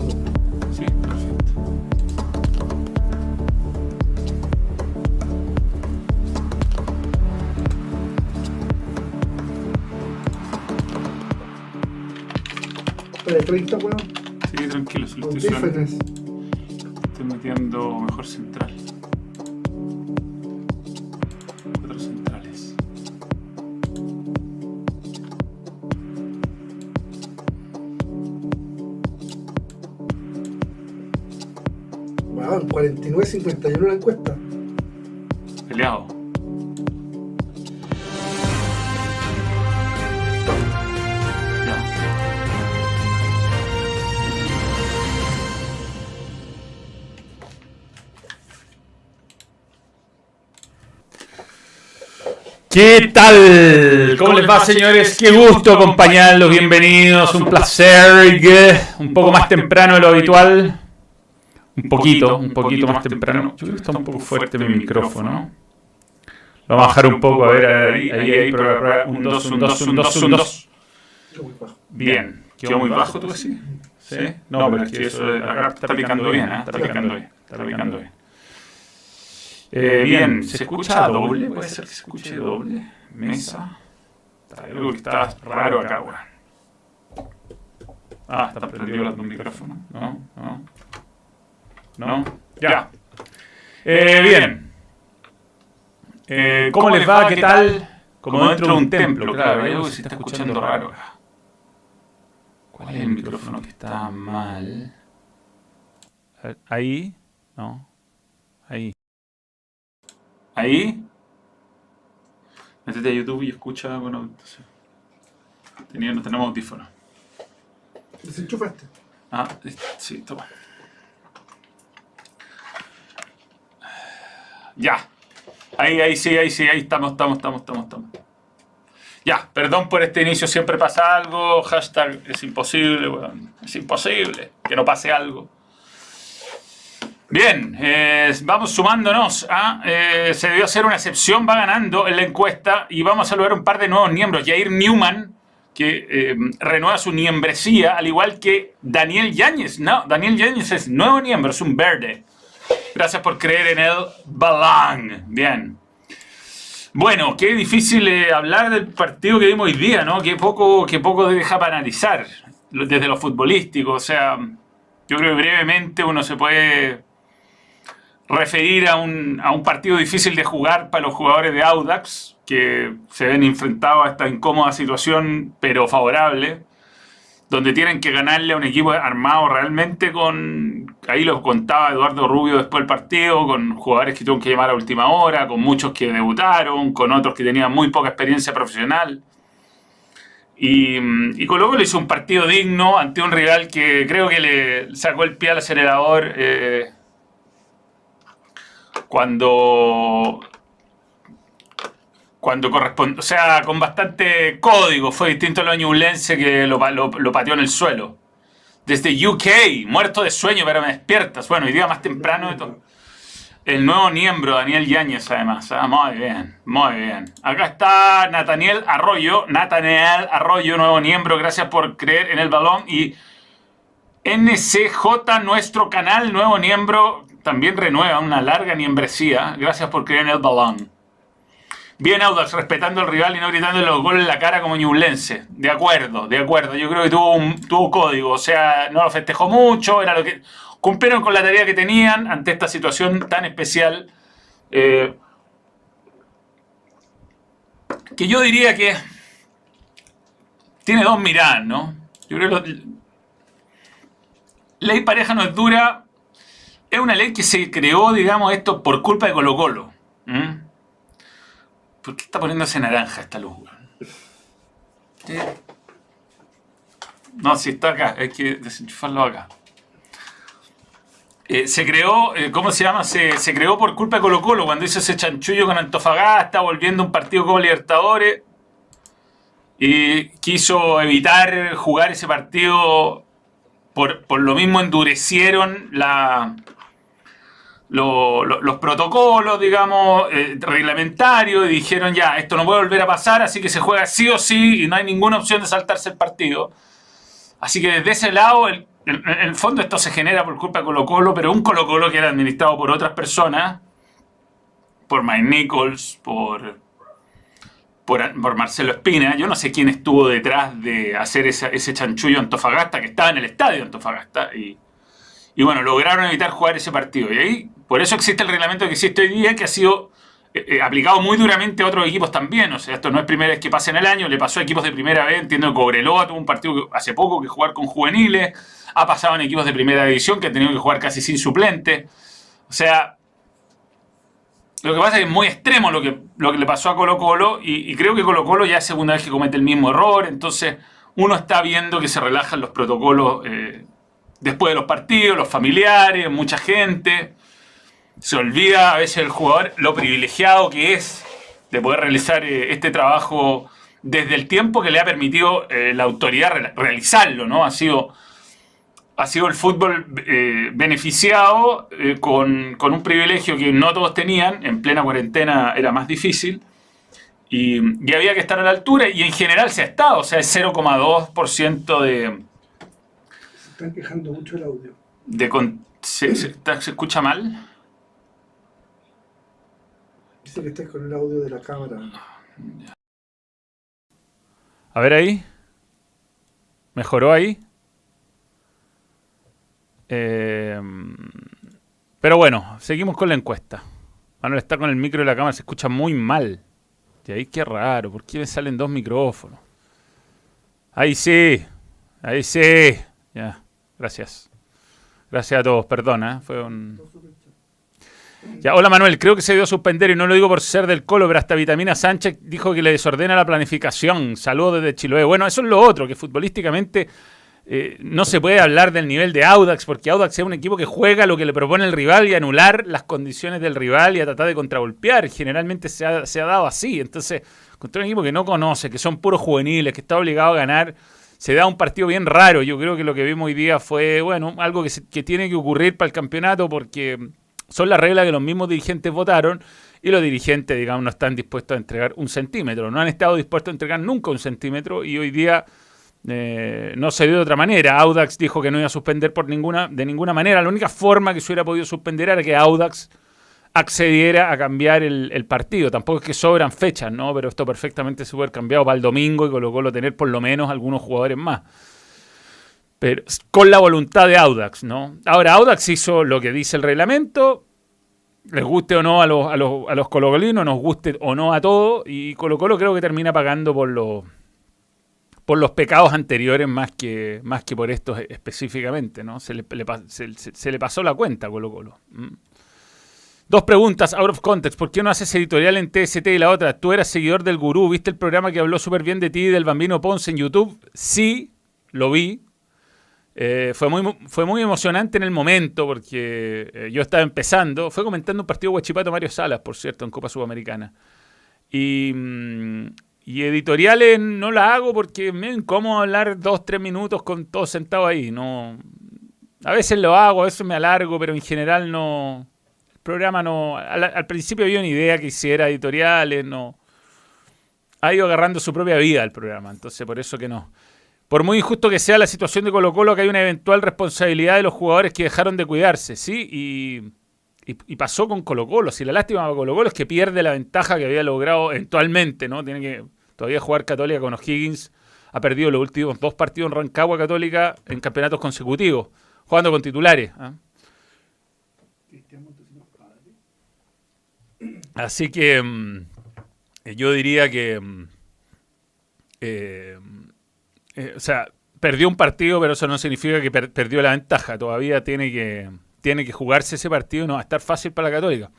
Sí, perfecto. 30, weón. Sí, tranquilo, se lo estoy. Estoy metiendo mejor central. 49-51 la encuesta. Peleado. Ya. ¿Qué tal? ¿Cómo les va, señores? Qué gusto acompañarlos. Bienvenidos. Un placer. Un poco más temprano de lo habitual. Un poquito, un poquito más temprano. Yo creo que está un poco fuerte mi micrófono. Lo vamos a bajar un poco, a ver, ahí, ahí, ahí, prueba, prueba. Un 2, un 2, un 2, un 2. Qué muy bajo. Bien. ¿Quedó muy bajo tú así? ¿Sí? No, pero es que eso acá está picando bien, ¿eh? Está picando bien, está picando bien. Eh, bien, ¿se escucha doble? ¿Puede ser que se escuche doble? Mesa. Está algo que está raro acá, weón. Ah, está prendido los dos micrófonos. No, no. No, ya. Eh, bien. Eh, ¿Cómo les va? ¿Qué tal? Como dentro de un templo, claro. Hay algo que se está escuchando raro acá. ¿Cuál es el micrófono que está mal? Ahí. No. Ahí. ¿Ahí? Métete a YouTube y escucha. Bueno, entonces. Tenía, no tenemos audífonos. Desenchufaste. Ah, sí, toma. Ya. Ahí, ahí, sí, ahí, sí, ahí estamos, estamos, estamos, estamos, estamos. Ya, perdón por este inicio, siempre pasa algo. Hashtag es imposible, weón. Es imposible que no pase algo. Bien, eh, vamos sumándonos a. eh, se debió hacer una excepción, va ganando en la encuesta y vamos a saludar un par de nuevos miembros. Jair Newman, que eh, renueva su membresía, al igual que Daniel Yáñez. No, Daniel Yáñez es nuevo miembro, es un verde. Gracias por creer en el Balán. Bien. Bueno, qué difícil eh, hablar del partido que vimos hoy día, ¿no? Qué poco, qué poco deja para analizar desde lo futbolístico. O sea, yo creo que brevemente uno se puede referir a un, a un partido difícil de jugar para los jugadores de Audax, que se ven enfrentados a esta incómoda situación, pero favorable, donde tienen que ganarle a un equipo armado realmente con, ahí lo contaba Eduardo Rubio después del partido, con jugadores que tuvieron que llamar a última hora, con muchos que debutaron, con otros que tenían muy poca experiencia profesional. Y, y Colo Colo hizo un partido digno ante un rival que creo que le sacó el pie al acelerador eh, cuando cuando corresponde, o sea, con bastante código. Fue distinto a lo ñublense que lo, lo- lo pateó en el suelo. Desde UK, muerto de sueño, pero me despiertas. Bueno, hoy día más temprano de todo. El nuevo miembro, Daniel Yáñez, además. Ah, muy bien, muy bien. Acá está Nathaniel Arroyo. Nathaniel Arroyo, nuevo miembro. Gracias por creer en el balón. Y NCJ, nuestro canal, nuevo miembro. También renueva una larga membresía. Gracias por creer en el balón. Bien Audax, respetando al rival y no gritando los goles en la cara como ñublense. De acuerdo, de acuerdo. Yo creo que tuvo, un, tuvo código. O sea, no lo festejó mucho. Era lo que cumplieron con la tarea que tenían ante esta situación tan especial. eh, que yo diría que tiene dos miradas, ¿no? Yo creo que ley pareja no es dura. Es una ley que se creó, digamos, esto por culpa de Colo Colo. ¿Por qué está poniéndose naranja esta luz? No, si está acá, hay que desenchufarlo acá. Eh, se creó, eh, ¿cómo se llama? Se, creó por culpa de Colo Colo cuando hizo ese chanchullo con Antofagasta, volviendo un partido como Libertadores. Y quiso evitar jugar ese partido. Por lo mismo endurecieron la, lo- lo- los protocolos, digamos, eh, reglamentarios, y dijeron ya, esto no puede volver a pasar, así que se juega sí o sí, y no hay ninguna opción de saltarse el partido. Así que desde ese lado, el el fondo esto se genera por culpa de Colo Colo, pero un Colo Colo que era administrado por otras personas, por Mike Nichols, por, por, Marcelo Espina. Yo no sé quién estuvo detrás de hacer ese chanchullo Antofagasta, que estaba en el estadio Antofagasta. Y, y bueno, lograron evitar jugar ese partido. Y ahí, por eso existe el reglamento que existe hoy día, que ha sido eh, eh, aplicado muy duramente a otros equipos también. O sea, esto no es primera vez que pasa en el año, le pasó a equipos de primera vez. Entiendo que Cobreloa tuvo un partido hace poco que jugar con juveniles. Ha pasado en equipos de primera división que han tenido que jugar casi sin suplente. O sea, lo que pasa es que es muy extremo lo que, lo que le pasó a Colo Colo y, y creo que Colo Colo ya es segunda vez que comete el mismo error, entonces uno está viendo que se relajan los protocolos eh, después de los partidos, los familiares, mucha gente. Se olvida a veces el jugador lo privilegiado que es de poder realizar eh, este trabajo desde el tiempo que le ha permitido eh, la autoridad re- realizarlo, ¿no? Ha sido ha sido el fútbol eh, beneficiado eh, con, con un privilegio que no todos tenían, en plena cuarentena era más difícil, y, y había que estar a la altura, y en general se ha estado, o sea, es 0,2% de... Se están quejando mucho el audio. de con- ¿se, se- está- se escucha mal? Que estás con el audio de la cámara. A ver ahí. ¿Mejoró ahí? Eh, pero bueno, seguimos con la encuesta. Manuel está con el micro de la cámara, se escucha muy mal. Y ahí qué raro, ¿por qué me salen dos micrófonos? Ahí sí, ahí sí. Ya, gracias. Gracias a todos, perdona, ¿eh? fue un... Hola Manuel, creo que se dio a suspender y no lo digo por ser del colo, pero hasta Vitamina Sánchez dijo que le desordena la planificación. Saludos desde Chiloé. Bueno, eso es lo otro, que futbolísticamente eh, no se puede hablar del nivel de Audax, porque Audax es un equipo que juega lo que le propone el rival y anular las condiciones del rival y a tratar de contragolpear. Generalmente se ha, dado así. Entonces, contra un equipo que no conoce, que son puros juveniles, que está obligado a ganar, se da un partido bien raro. Yo creo que lo que vimos hoy día fue, bueno, algo que, que tiene que ocurrir para el campeonato porque son las reglas que los mismos dirigentes votaron y los dirigentes, digamos, no están dispuestos a entregar un centímetro. No han estado dispuestos a entregar nunca un centímetro y hoy día eh, no se dio de otra manera. Audax dijo que no iba a suspender por ninguna, de ninguna manera. La única forma que se hubiera podido suspender era que Audax accediera a cambiar el, el partido. Tampoco es que sobran fechas, ¿no? Pero esto perfectamente se haber cambiado para el domingo y colocó lo tener por lo menos algunos jugadores más. Con la voluntad de Audax, ¿no? Ahora, Audax hizo lo que dice el reglamento. Les guste o no a los, a los, a los nos guste o no a todos. Y Colo Colo creo que termina pagando por los por los pecados anteriores más que, más que por estos específicamente, ¿no? Se le, se- le pasó la cuenta a Colo Colo. Dos preguntas, out of context. ¿Por qué no haces editorial en TST y la otra? Tú eras seguidor del gurú, ¿viste el programa que habló súper bien de ti y del Bambino Ponce en YouTube? Sí, lo vi. Eh, fue, muy, fue muy emocionante en el momento porque eh, yo estaba empezando. Fue comentando un partido Huachipato Mario Salas, por cierto, en Copa Sudamericana. Y, mm, editoriales no la hago porque me incómodo hablar dos, tres minutos con todos sentados ahí. No, a veces lo hago, a veces me alargo, pero en general no. El programa no. Al, al principio había una idea que hiciera editoriales, no. Ha ido agarrando su propia vida el programa, entonces por eso que no. Por muy injusto que sea la situación de Colo Colo, que hay una eventual responsabilidad de los jugadores que dejaron de cuidarse, ¿sí? Y, y, y pasó con Colo Colo. Si la lástima para Colo Colo es que pierde la ventaja que había logrado eventualmente, ¿no? Tiene que todavía jugar Católica con O'Higgins. Ha perdido los últimos dos partidos en Rancagua Católica en campeonatos consecutivos, jugando con titulares. ¿ah? Así que mm, yo diría que, mm, eh, eh, o sea, perdió un partido, pero eso no significa que per- perdió la ventaja. Todavía tiene que, tiene que jugarse ese partido no va a estar fácil para la Católica.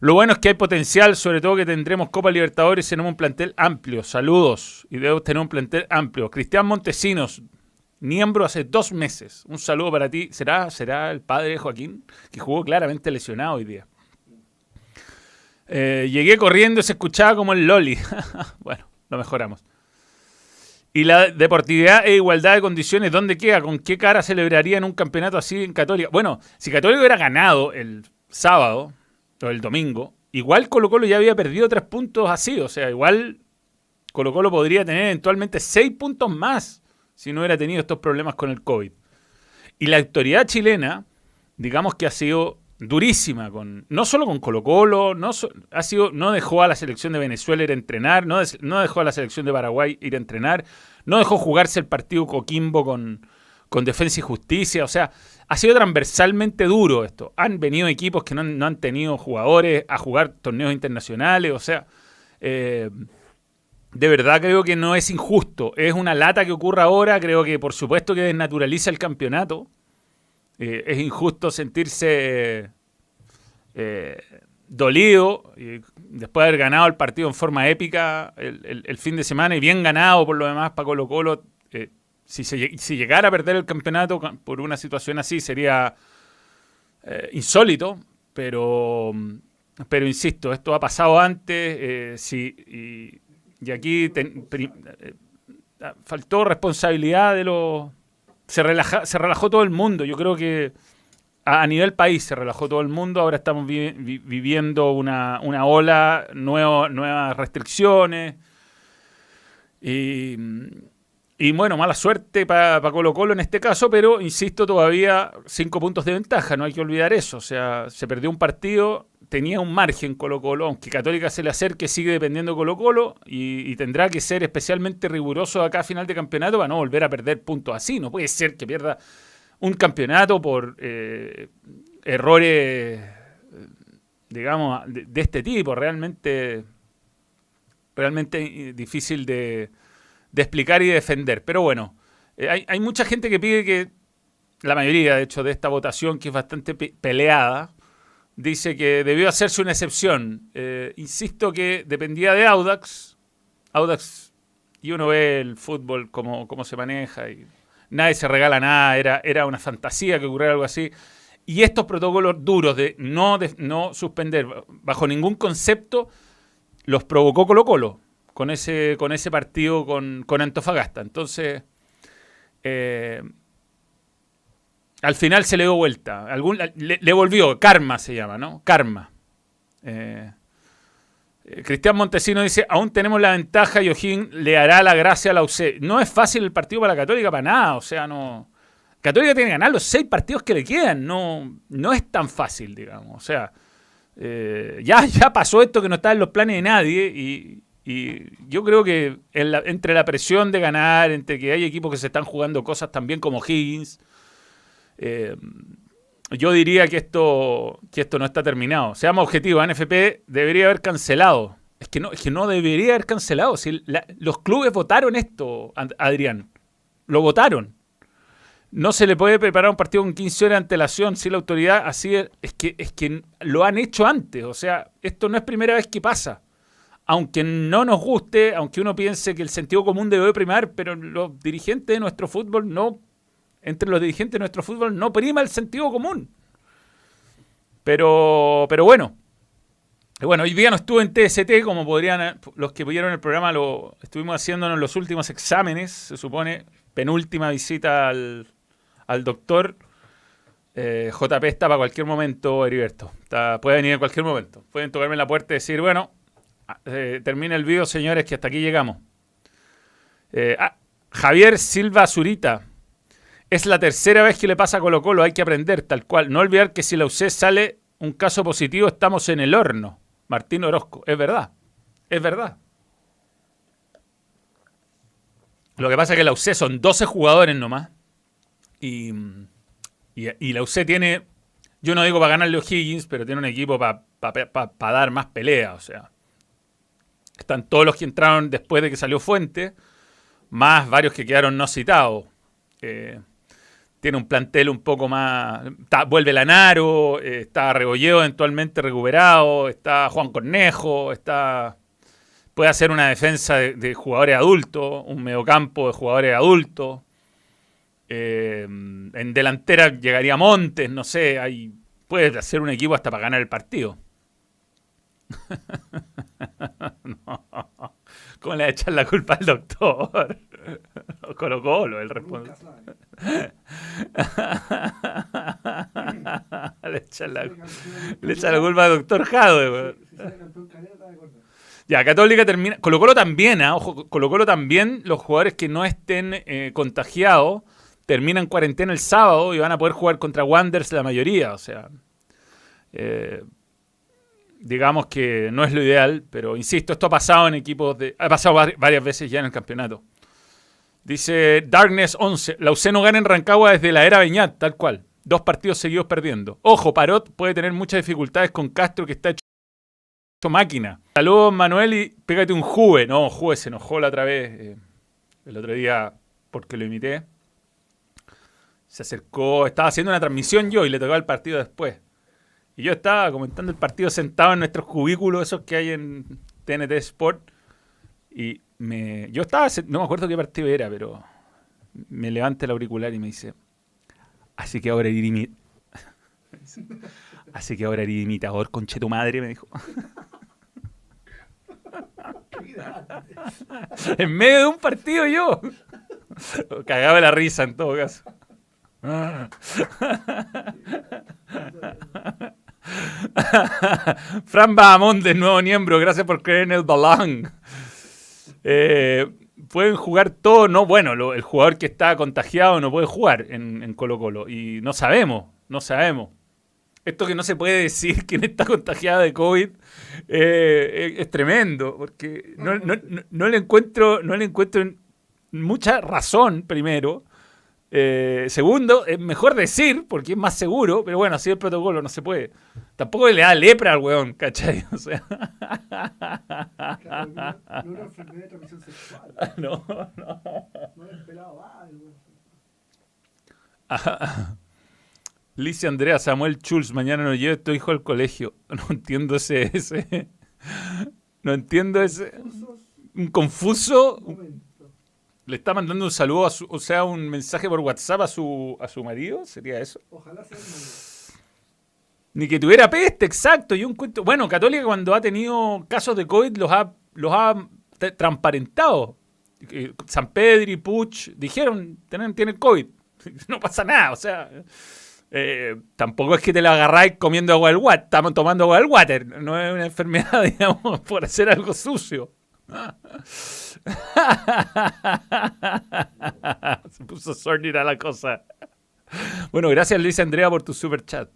Lo bueno es que hay potencial, sobre todo que tendremos Copa Libertadores y tenemos un plantel amplio. Saludos. Y debemos tener un plantel amplio. Cristian Montesinos, miembro hace dos meses. Un saludo para ti. ¿Será, será el padre de Joaquín? Que jugó claramente lesionado hoy día. Eh, llegué corriendo y se escuchaba como el Loli. bueno, lo mejoramos. Y la deportividad e igualdad de condiciones, ¿dónde queda? ¿Con qué cara celebrarían un campeonato así en Católica? Bueno, si Católica hubiera ganado el sábado o el domingo, igual Colo Colo ya había perdido tres puntos así. O sea, igual Colo Colo podría tener eventualmente seis puntos más si no hubiera tenido estos problemas con el COVID. Y la autoridad chilena, digamos que ha sido durísima con no solo con Colo Colo, no, ha sido, no dejó a la selección de Venezuela ir a entrenar, no, no, dejó a la selección de Paraguay ir a entrenar, no dejó jugarse el partido Coquimbo con, con Defensa y Justicia, o sea, ha sido transversalmente duro esto. Han venido equipos que no, han tenido jugadores a jugar torneos internacionales, o sea, eh, de verdad creo que no es injusto, es una lata que ocurra ahora, creo que por supuesto que desnaturaliza el campeonato eh, es injusto sentirse eh, dolido después de haber ganado el partido en forma épica el, fin de semana y bien ganado por lo demás para Colo Colo. Eh, si, si, llegara a perder el campeonato por una situación así sería insólito, pero, pero insisto, esto ha pasado antes y, aquí faltó responsabilidad de los se, relaja, se relajó todo el mundo. Yo creo que a, nivel país se relajó todo el mundo. Ahora estamos viviendo una, ola, nuevas restricciones. Y, bueno, mala suerte para Colo Colo en este caso, pero insisto, todavía cinco puntos de ventaja, no hay que olvidar eso. O sea, se perdió un partido, tenía un margen Colo Colo, aunque Católica se le acerque, sigue dependiendo Colo Colo y, tendrá que ser especialmente riguroso acá a final de campeonato para no volver a perder puntos así. No puede ser que pierda un campeonato por eh, errores, digamos, de, este tipo. Realmente, realmente difícil de, explicar y defender. Pero bueno, eh, hay, hay mucha gente que pide que, la mayoría de hecho de esta votación, que es bastante peleada, dice que debió hacerse una excepción. Eh, insisto que dependía de Audax. Audax, y uno ve el fútbol, cómo, cómo se maneja, y nadie se regala nada, era, era una fantasía que ocurriera algo así. Y estos protocolos duros de no, de, no suspender bajo ningún concepto los provocó Colo Colo con ese, con ese partido con, con Antofagasta. Entonces, eh, al final se le dio vuelta. Algún, le, volvió. Karma se llama, ¿no? Karma. Eh, eh, Cristian Montesino dice, aún tenemos la ventaja y O'Higgins le hará la gracia a la UC. No es fácil el partido para la Católica, para nada. O sea, no... Católica tiene que ganar los seis partidos que le quedan. No, no es tan fácil, digamos. O sea, eh, ya, ya pasó esto que no está en los planes de nadie y, yo creo que entre la presión de ganar, entre que hay equipos que se están jugando cosas también como Higgins, eh, yo diría que esto, que esto no está terminado. Seamos objetivos, NFP debería haber cancelado. Es que no, es que no debería haber cancelado. Si los clubes votaron esto, Adrián. Lo votaron. No se le puede preparar un partido con 15 horas de antelación si la autoridad así es, que es que lo han hecho antes. O sea, esto no es primera vez que pasa. Aunque no nos guste, aunque uno piense que el sentido común debe primar, pero los dirigentes de nuestro fútbol no entre los dirigentes de nuestro fútbol no prima el sentido común. Pero, pero bueno. Bueno, hoy día no estuve en TST, como podrían, los que vieron el programa lo estuvimos haciendo en los últimos exámenes, se supone, penúltima visita al, doctor. Eh, JP está para cualquier momento, Heriberto. puede venir en cualquier momento. Pueden tocarme la puerta y decir, bueno, ah, eh, termina el video, señores, que hasta aquí llegamos. Eh, ah, Javier Silva Zurita es la tercera vez que le pasa a Colo Colo, hay que aprender tal cual. No olvidar que si la UC sale un caso positivo, estamos en el horno. Martín Orozco, es verdad, es verdad. Lo que pasa es que la UC son 12 jugadores nomás. Y, y, la UC tiene, yo no digo para ganarle a O'Higgins, pero tiene un equipo para dar más pelea. O sea, están todos los que entraron después de que salió Fuente, más varios que quedaron no citados. Eh, tiene un plantel un poco más. vuelve Lanaro, eh, está Rebolleo eventualmente recuperado, está Juan Cornejo, está. Puede hacer una defensa de, jugadores adultos, un mediocampo de jugadores adultos. Eh, en delantera llegaría Montes, no sé, hay, puede hacer un equipo hasta para ganar el partido. ¿Cómo le echan la culpa al doctor? Colo Colo, el responsable. Le echan la, culpa al doctor Jado. Ya, Católica termina. Colo Colo también, ¿ah? ojo, Colo Colo también, los jugadores que no estén eh, contagiados terminan cuarentena el sábado y van a poder jugar contra Wanderers la mayoría. O sea, eh, digamos que no es lo ideal, pero insisto, esto ha pasado en equipos de. Ha pasado varias veces ya en el campeonato. Dice Darkness 11. La UC no gana en Rancagua desde la era Beñat, tal cual. Dos partidos seguidos perdiendo. Ojo, Parot puede tener muchas dificultades con Castro, que está hecho máquina. Saludos, Manuel, y pégate un Juve. No, Juve se enojó la otra vez. Eh, el otro día, porque lo imité. Se acercó, estaba haciendo una transmisión yo y le tocaba el partido después. Y yo estaba comentando el partido sentado en nuestros cubículos, esos que hay en TNT Sport. Y me, yo estaba, no me acuerdo qué partido era, pero me levanta el auricular y me dice, así que ahora eres así que ahora eres imitador, conche tu madre, me dijo. en medio de un partido yo. Cagaba la risa en todo caso. Fran de nuevo miembro, gracias por creer en el balón. Eh, pueden jugar todo, no, bueno, el jugador que está contagiado no puede jugar en, Colo Colo. Y no sabemos, no sabemos. Esto que no se puede decir quién está contagiado de COVID eh, es, tremendo, porque no, le encuentro, no le encuentro mucha razón, primero. Eh, segundo, es mejor decir, porque es más seguro, pero bueno, así el protocolo no se puede. Tampoco le da lepra al weón, ¿cachai? O sea. no, una enfermedad de transmisión sexual. No, no. No es pelado, Licia Andrea Samuel Schulz, mañana nos lleva tu hijo al colegio. No entiendo ese, ese. No entiendo ese. Un confuso. ¿Le está mandando un saludo, a su, o sea, un mensaje por WhatsApp a su, a su marido? ¿Sería eso? Ojalá sea Ni que tuviera peste, exacto. Y un cuento. Bueno, Católica cuando ha tenido casos de COVID los ha, los ha transparentado. San Pedro y Puch dijeron, tienen, tienen COVID. No pasa nada, o sea. Eh, tampoco es que te la agarráis comiendo agua del water. Estamos tomando agua del water. No es una enfermedad, digamos, por hacer algo sucio. Se puso sordida la cosa. Bueno, gracias Luis Andrea por tu super chat.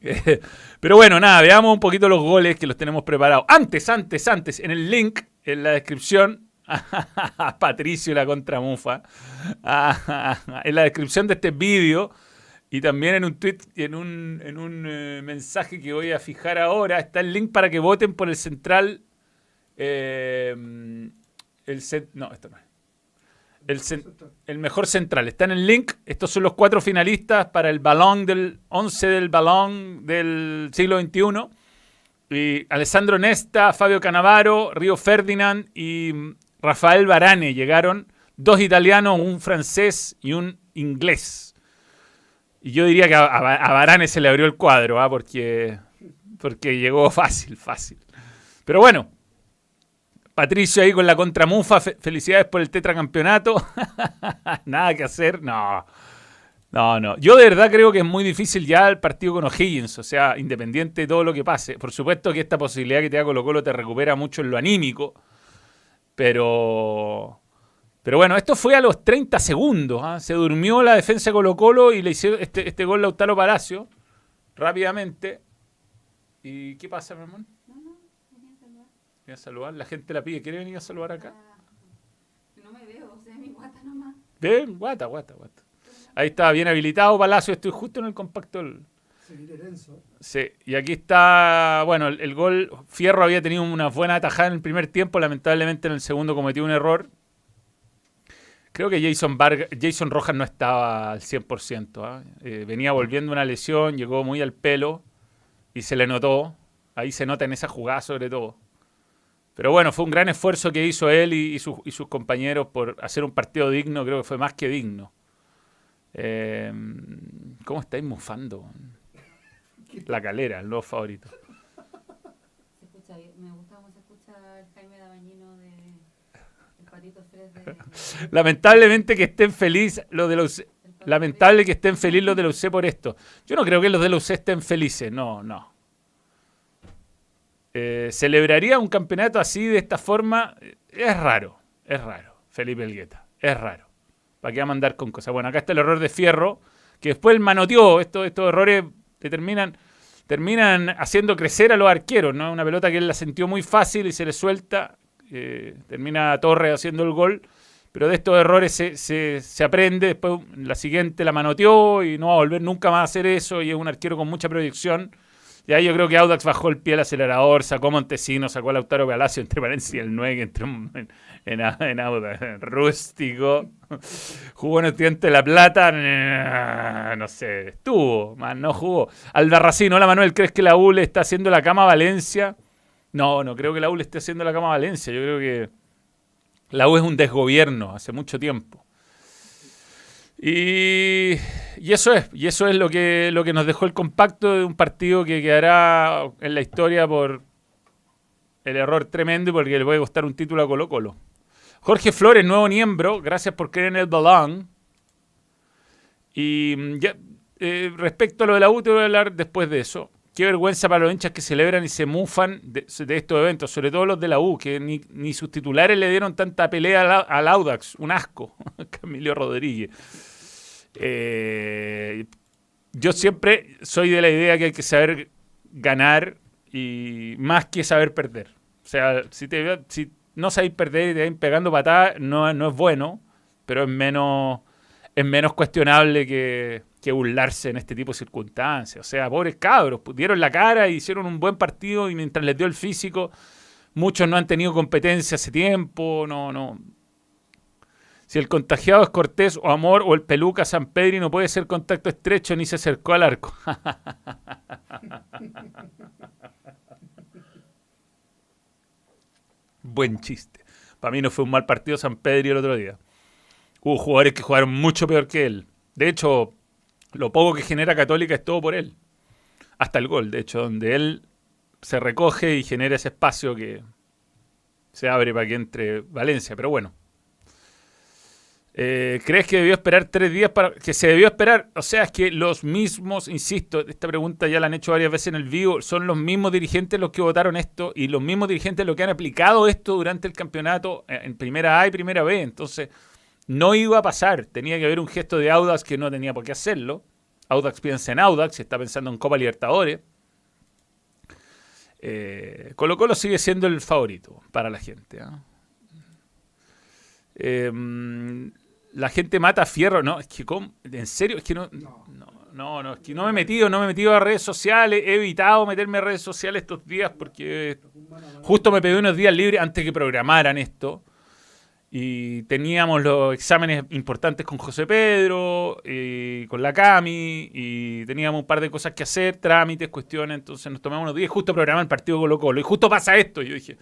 Pero bueno, nada, veamos un poquito los goles que los tenemos preparados. Antes, antes, antes, en el link, en la descripción, Patricio la contramufa, en la descripción de este vídeo y también en un tweet y en un, en un eh, mensaje que voy a fijar ahora, está el link para que voten por el central eh, el no, esto no es. El, mejor central. Está en el link. Estos son los cuatro finalistas para el balón del 11 del balón del siglo XXI. Y Alessandro Nesta, Fabio Canavaro, Río Ferdinand y Rafael Varane llegaron. Dos italianos, un francés y un inglés. Y yo diría que a, Varane se le abrió el cuadro, ¿ah? porque, porque llegó fácil, fácil. Pero bueno, Patricio ahí con la contramufa, felicidades por el tetracampeonato. Nada que hacer, no. No, no. Yo de verdad creo que es muy difícil ya el partido con O'Higgins, o sea, independiente de todo lo que pase. Por supuesto que esta posibilidad que te da Colo Colo te recupera mucho en lo anímico, pero... Pero bueno, esto fue a los 30 segundos. ¿ah? Se durmió la defensa de Colo Colo y le hicieron este, este gol Lautaro Palacio rápidamente. ¿Y qué pasa, mi hermano? a saludar. La gente la pide. ¿Quiere venir a saludar acá? Ah, no me veo, o sea, mi guata nomás. Ven, guata, guata, guata. Ahí está, bien habilitado Palacio. Estoy justo en el compacto. Sí, y aquí está, bueno, el, gol, Fierro había tenido una buena atajada en el primer tiempo, lamentablemente en el segundo cometió un error. Creo que Jason, Jason Rojas no estaba al 100%. ¿ah? Eh, venía volviendo una lesión, llegó muy al pelo y se le notó. Ahí se nota en esa jugada sobre todo. Pero bueno, fue un gran esfuerzo que hizo él y, sus compañeros por hacer un partido digno, creo que fue más que digno. Eh, ¿Cómo estáis mufando? La calera, el nuevo favorito. Se escucha bien. Me gusta cómo se escucha el Jaime Dabañino de el patito de, Lamentablemente que estén felices los de los lamentable que estén felices los de la UC por esto. Yo no creo que los de la UC estén felices, no, no. Eh, ¿Celebraría un campeonato así, de esta forma? Es raro, es raro, Felipe Elgueta, es raro. ¿Para qué va a mandar con cosas? Bueno, acá está el error de Fierro, que después manoteó. Estos, estos errores terminan, terminan haciendo crecer a los arqueros, ¿no? Una pelota que él la sintió muy fácil y se le suelta. Eh, termina Torres haciendo el gol. Pero de estos errores se, se, se, aprende. Después la siguiente la manoteó y no va a volver nunca más a hacer eso. Y es un arquero con mucha proyección. Y ahí yo creo que Audax bajó el pie al acelerador, sacó Montesino, sacó a Lautaro Palacio, entre paréntesis el 9 que entró en, en, en Audax, rústico. Jugó en Estudiante de La Plata, no sé, estuvo, más no jugó. Albarracín, hola Manuel, ¿crees que la U le está haciendo la cama a Valencia? No, no creo que la U le esté haciendo la cama a Valencia, yo creo que la U es un desgobierno hace mucho tiempo. Y, y, eso es, y eso es lo que, lo que nos dejó el compacto de un partido que quedará en la historia por el error tremendo y porque le puede costar un título a Colo Colo. Jorge Flores, nuevo miembro, gracias por creer en el balón. Y ya, eh, respecto a lo de la U, te voy a hablar después de eso. Qué vergüenza para los hinchas que celebran y se mufan de, estos eventos, sobre todo los de la U, que ni, sus titulares le dieron tanta pelea al, Audax. Un asco, Camilo Rodríguez. Eh, yo siempre soy de la idea que hay que saber ganar y más que saber perder. O sea, si, si no sabéis perder y te van pegando patadas, no, no es bueno, pero es menos, es menos cuestionable que, que burlarse en este tipo de circunstancias. O sea, pobres cabros, dieron la cara y hicieron un buen partido y mientras les dio el físico, muchos no han tenido competencia hace tiempo, no, no. Si el contagiado es Cortés o Amor o el peluca San Pedro no puede ser contacto estrecho ni se acercó al arco. Buen chiste. Para mí no fue un mal partido San Pedro el otro día. Hubo jugadores que jugaron mucho peor que él. De hecho, lo poco que genera Católica es todo por él. Hasta el gol, de hecho, donde él se recoge y genera ese espacio que se abre para que entre Valencia. Pero bueno. Eh, ¿Crees que debió esperar tres días para que se debió esperar? O sea, es que los mismos, insisto, esta pregunta ya la han hecho varias veces en el vivo, son los mismos dirigentes los que votaron esto y los mismos dirigentes los que han aplicado esto durante el campeonato en primera A y primera B. Entonces, no iba a pasar. Tenía que haber un gesto de Audax que no tenía por qué hacerlo. Audax piensa en Audax, está pensando en Copa Libertadores. Eh, Colo Colo sigue siendo el favorito para la gente. ¿eh? Eh, la gente mata Fierro. No, es que, ¿en serio? Es que no, no, no, no, es que no me he metido, no me he metido a redes sociales. He evitado meterme a redes sociales estos días porque justo me pedí unos días libres antes que programaran esto. Y teníamos los exámenes importantes con José Pedro, y con la Cami, y teníamos un par de cosas que hacer, trámites, cuestiones. Entonces nos tomamos unos días justo programar el partido Colo Colo. Y justo pasa esto. Y yo dije,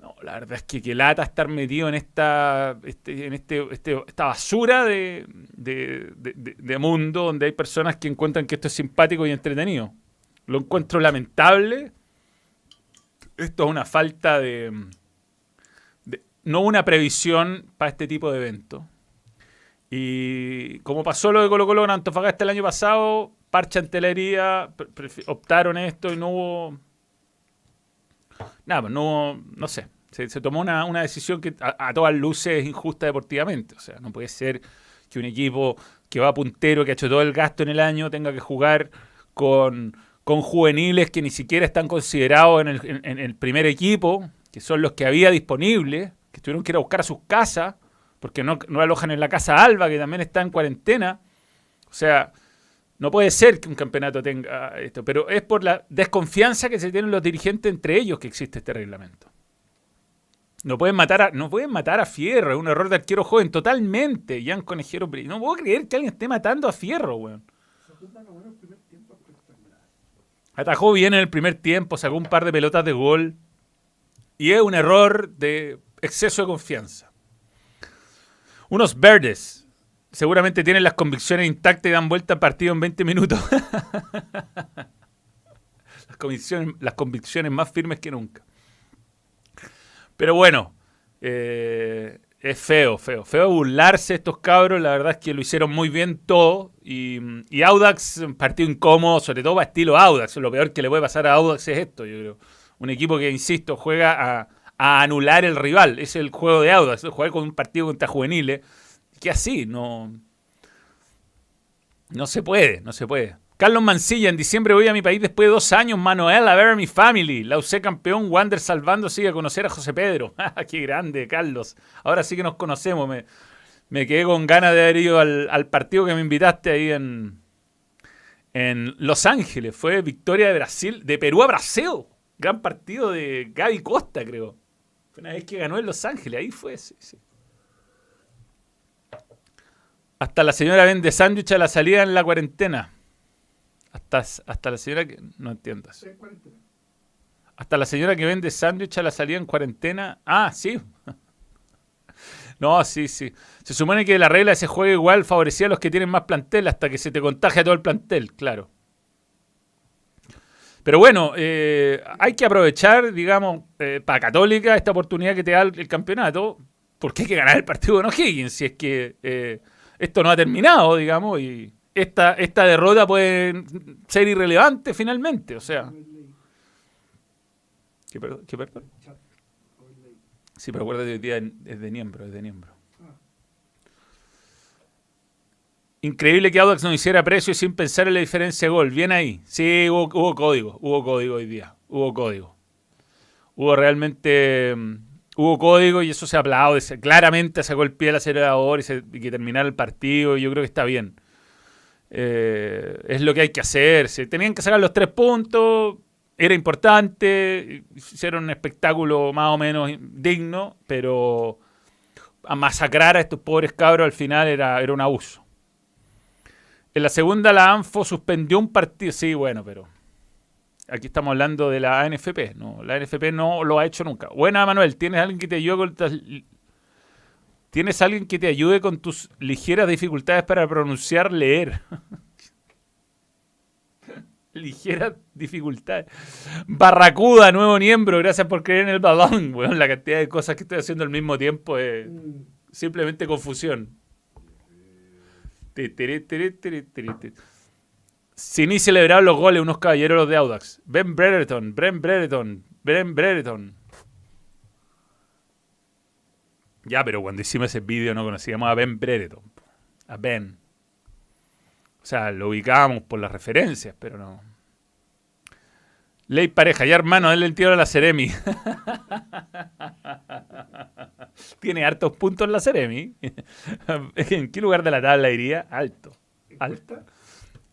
no, la verdad es que qué lata estar metido en esta, este, en este, este, esta basura de, de, de, de, mundo donde hay personas que encuentran que esto es simpático y entretenido. Lo encuentro lamentable. Esto es una falta de, no una previsión para este tipo de eventos. Y como pasó lo de Colo Colo en Antofagasta el año pasado, Parcha Antelería optaron esto y no hubo nada, pues no, no sé. Se, se tomó una, una, decisión que a, a, todas luces es injusta deportivamente. O sea, no puede ser que un equipo que va puntero, que ha hecho todo el gasto en el año, tenga que jugar con, con juveniles que ni siquiera están considerados en el, en, en el, primer equipo, que son los que había disponibles, que tuvieron que ir a buscar a sus casas, porque no, no alojan en la casa Alba, que también está en cuarentena. O sea, no puede ser que un campeonato tenga esto, pero es por la desconfianza que se tienen los dirigentes entre ellos que existe este reglamento. No pueden matar a, no pueden matar a Fierro, es un error de arquero joven totalmente. Jan Conejero, no puedo creer que alguien esté matando a Fierro, weón. Atajó bien en el primer tiempo, sacó un par de pelotas de gol. Y es un error de exceso de confianza. Unos verdes seguramente tienen las convicciones intactas y dan vuelta al partido en 20 minutos. las, convicciones, las convicciones más firmes que nunca. Pero bueno, eh, es feo, feo. Feo burlarse estos cabros. La verdad es que lo hicieron muy bien todo. Y, Audax, partido incómodo, sobre todo para estilo Audax. Lo peor que le puede pasar a Audax es esto, yo creo. Un equipo que, insisto, juega a, a anular el rival. Es el juego de Audax. Jugar con un partido contra juveniles que así, no, no se puede, no se puede. Carlos Mancilla, en diciembre voy a mi país después de dos años, Manuel, a ver a mi family. La UC campeón, Wander salvando, sigue a conocer a José Pedro. Ah, ¡Qué grande, Carlos! Ahora sí que nos conocemos. Me, quedé con ganas de haber ido al, al partido que me invitaste ahí en, en Los Ángeles. Fue victoria de Brasil, de Perú a Brasil. Gran partido de Gaby Costa, creo. Una vez que ganó en Los Ángeles, ahí fue, sí, sí. Hasta la señora vende sándwich a la salida en la cuarentena. Hasta, hasta la señora que. No entiendo eso. Hasta la señora que vende sándwich a la salida en cuarentena. Ah, sí. No, sí, sí. Se supone que la regla de ese juego igual favorecía a los que tienen más plantel hasta que se te contagia todo el plantel, claro. Pero bueno, eh, hay que aprovechar, digamos, eh, para Católica esta oportunidad que te da el, campeonato, porque hay que ganar el partido de O'Higgins, si es que eh, esto no ha terminado, digamos, y esta, esta derrota puede ser irrelevante finalmente, o sea. ¿Qué, perdón? ¿Qué perdón? Sí, pero acuérdate hoy día es de Niembro, es de Niembro. Increíble que Audax no hiciera precio sin pensar en la diferencia de gol. Bien ahí. Sí, hubo, hubo código. Hubo código hoy día. Hubo código. Hubo realmente. hubo código y eso se aplaude. Claramente sacó el pie al acelerador y, se, y que terminara el partido. Y yo creo que está bien. Eh, es lo que hay que hacer. Se tenían que sacar los tres puntos. Era importante. Hicieron un espectáculo más o menos digno. Pero a masacrar a estos pobres cabros al final era, era un abuso. En la segunda la ANFO suspendió un partido. Sí, bueno, pero aquí estamos hablando de la ANFP. No, la ANFP no lo ha hecho nunca. Buena, Manuel, ¿tienes alguien que te ayude con tus, ¿Tienes alguien que te ayude con tus ligeras dificultades para pronunciar, leer? ligeras dificultades. Barracuda, nuevo miembro, gracias por creer en el balón. Bueno, la cantidad de cosas que estoy haciendo al mismo tiempo es simplemente confusión. Sin ni celebrar los goles, unos caballeros de Audax. Ben Brereton, Ben Brereton, Ben Brereton. Ya, pero cuando hicimos ese vídeo no conocíamos a Ben Brereton. A Ben. O sea, lo ubicábamos por las referencias, pero no. Ley pareja, ya hermano, denle el tiro a la Ceremi. Tiene hartos puntos la Ceremi. ¿En qué lugar de la tabla iría? Alto. Alto.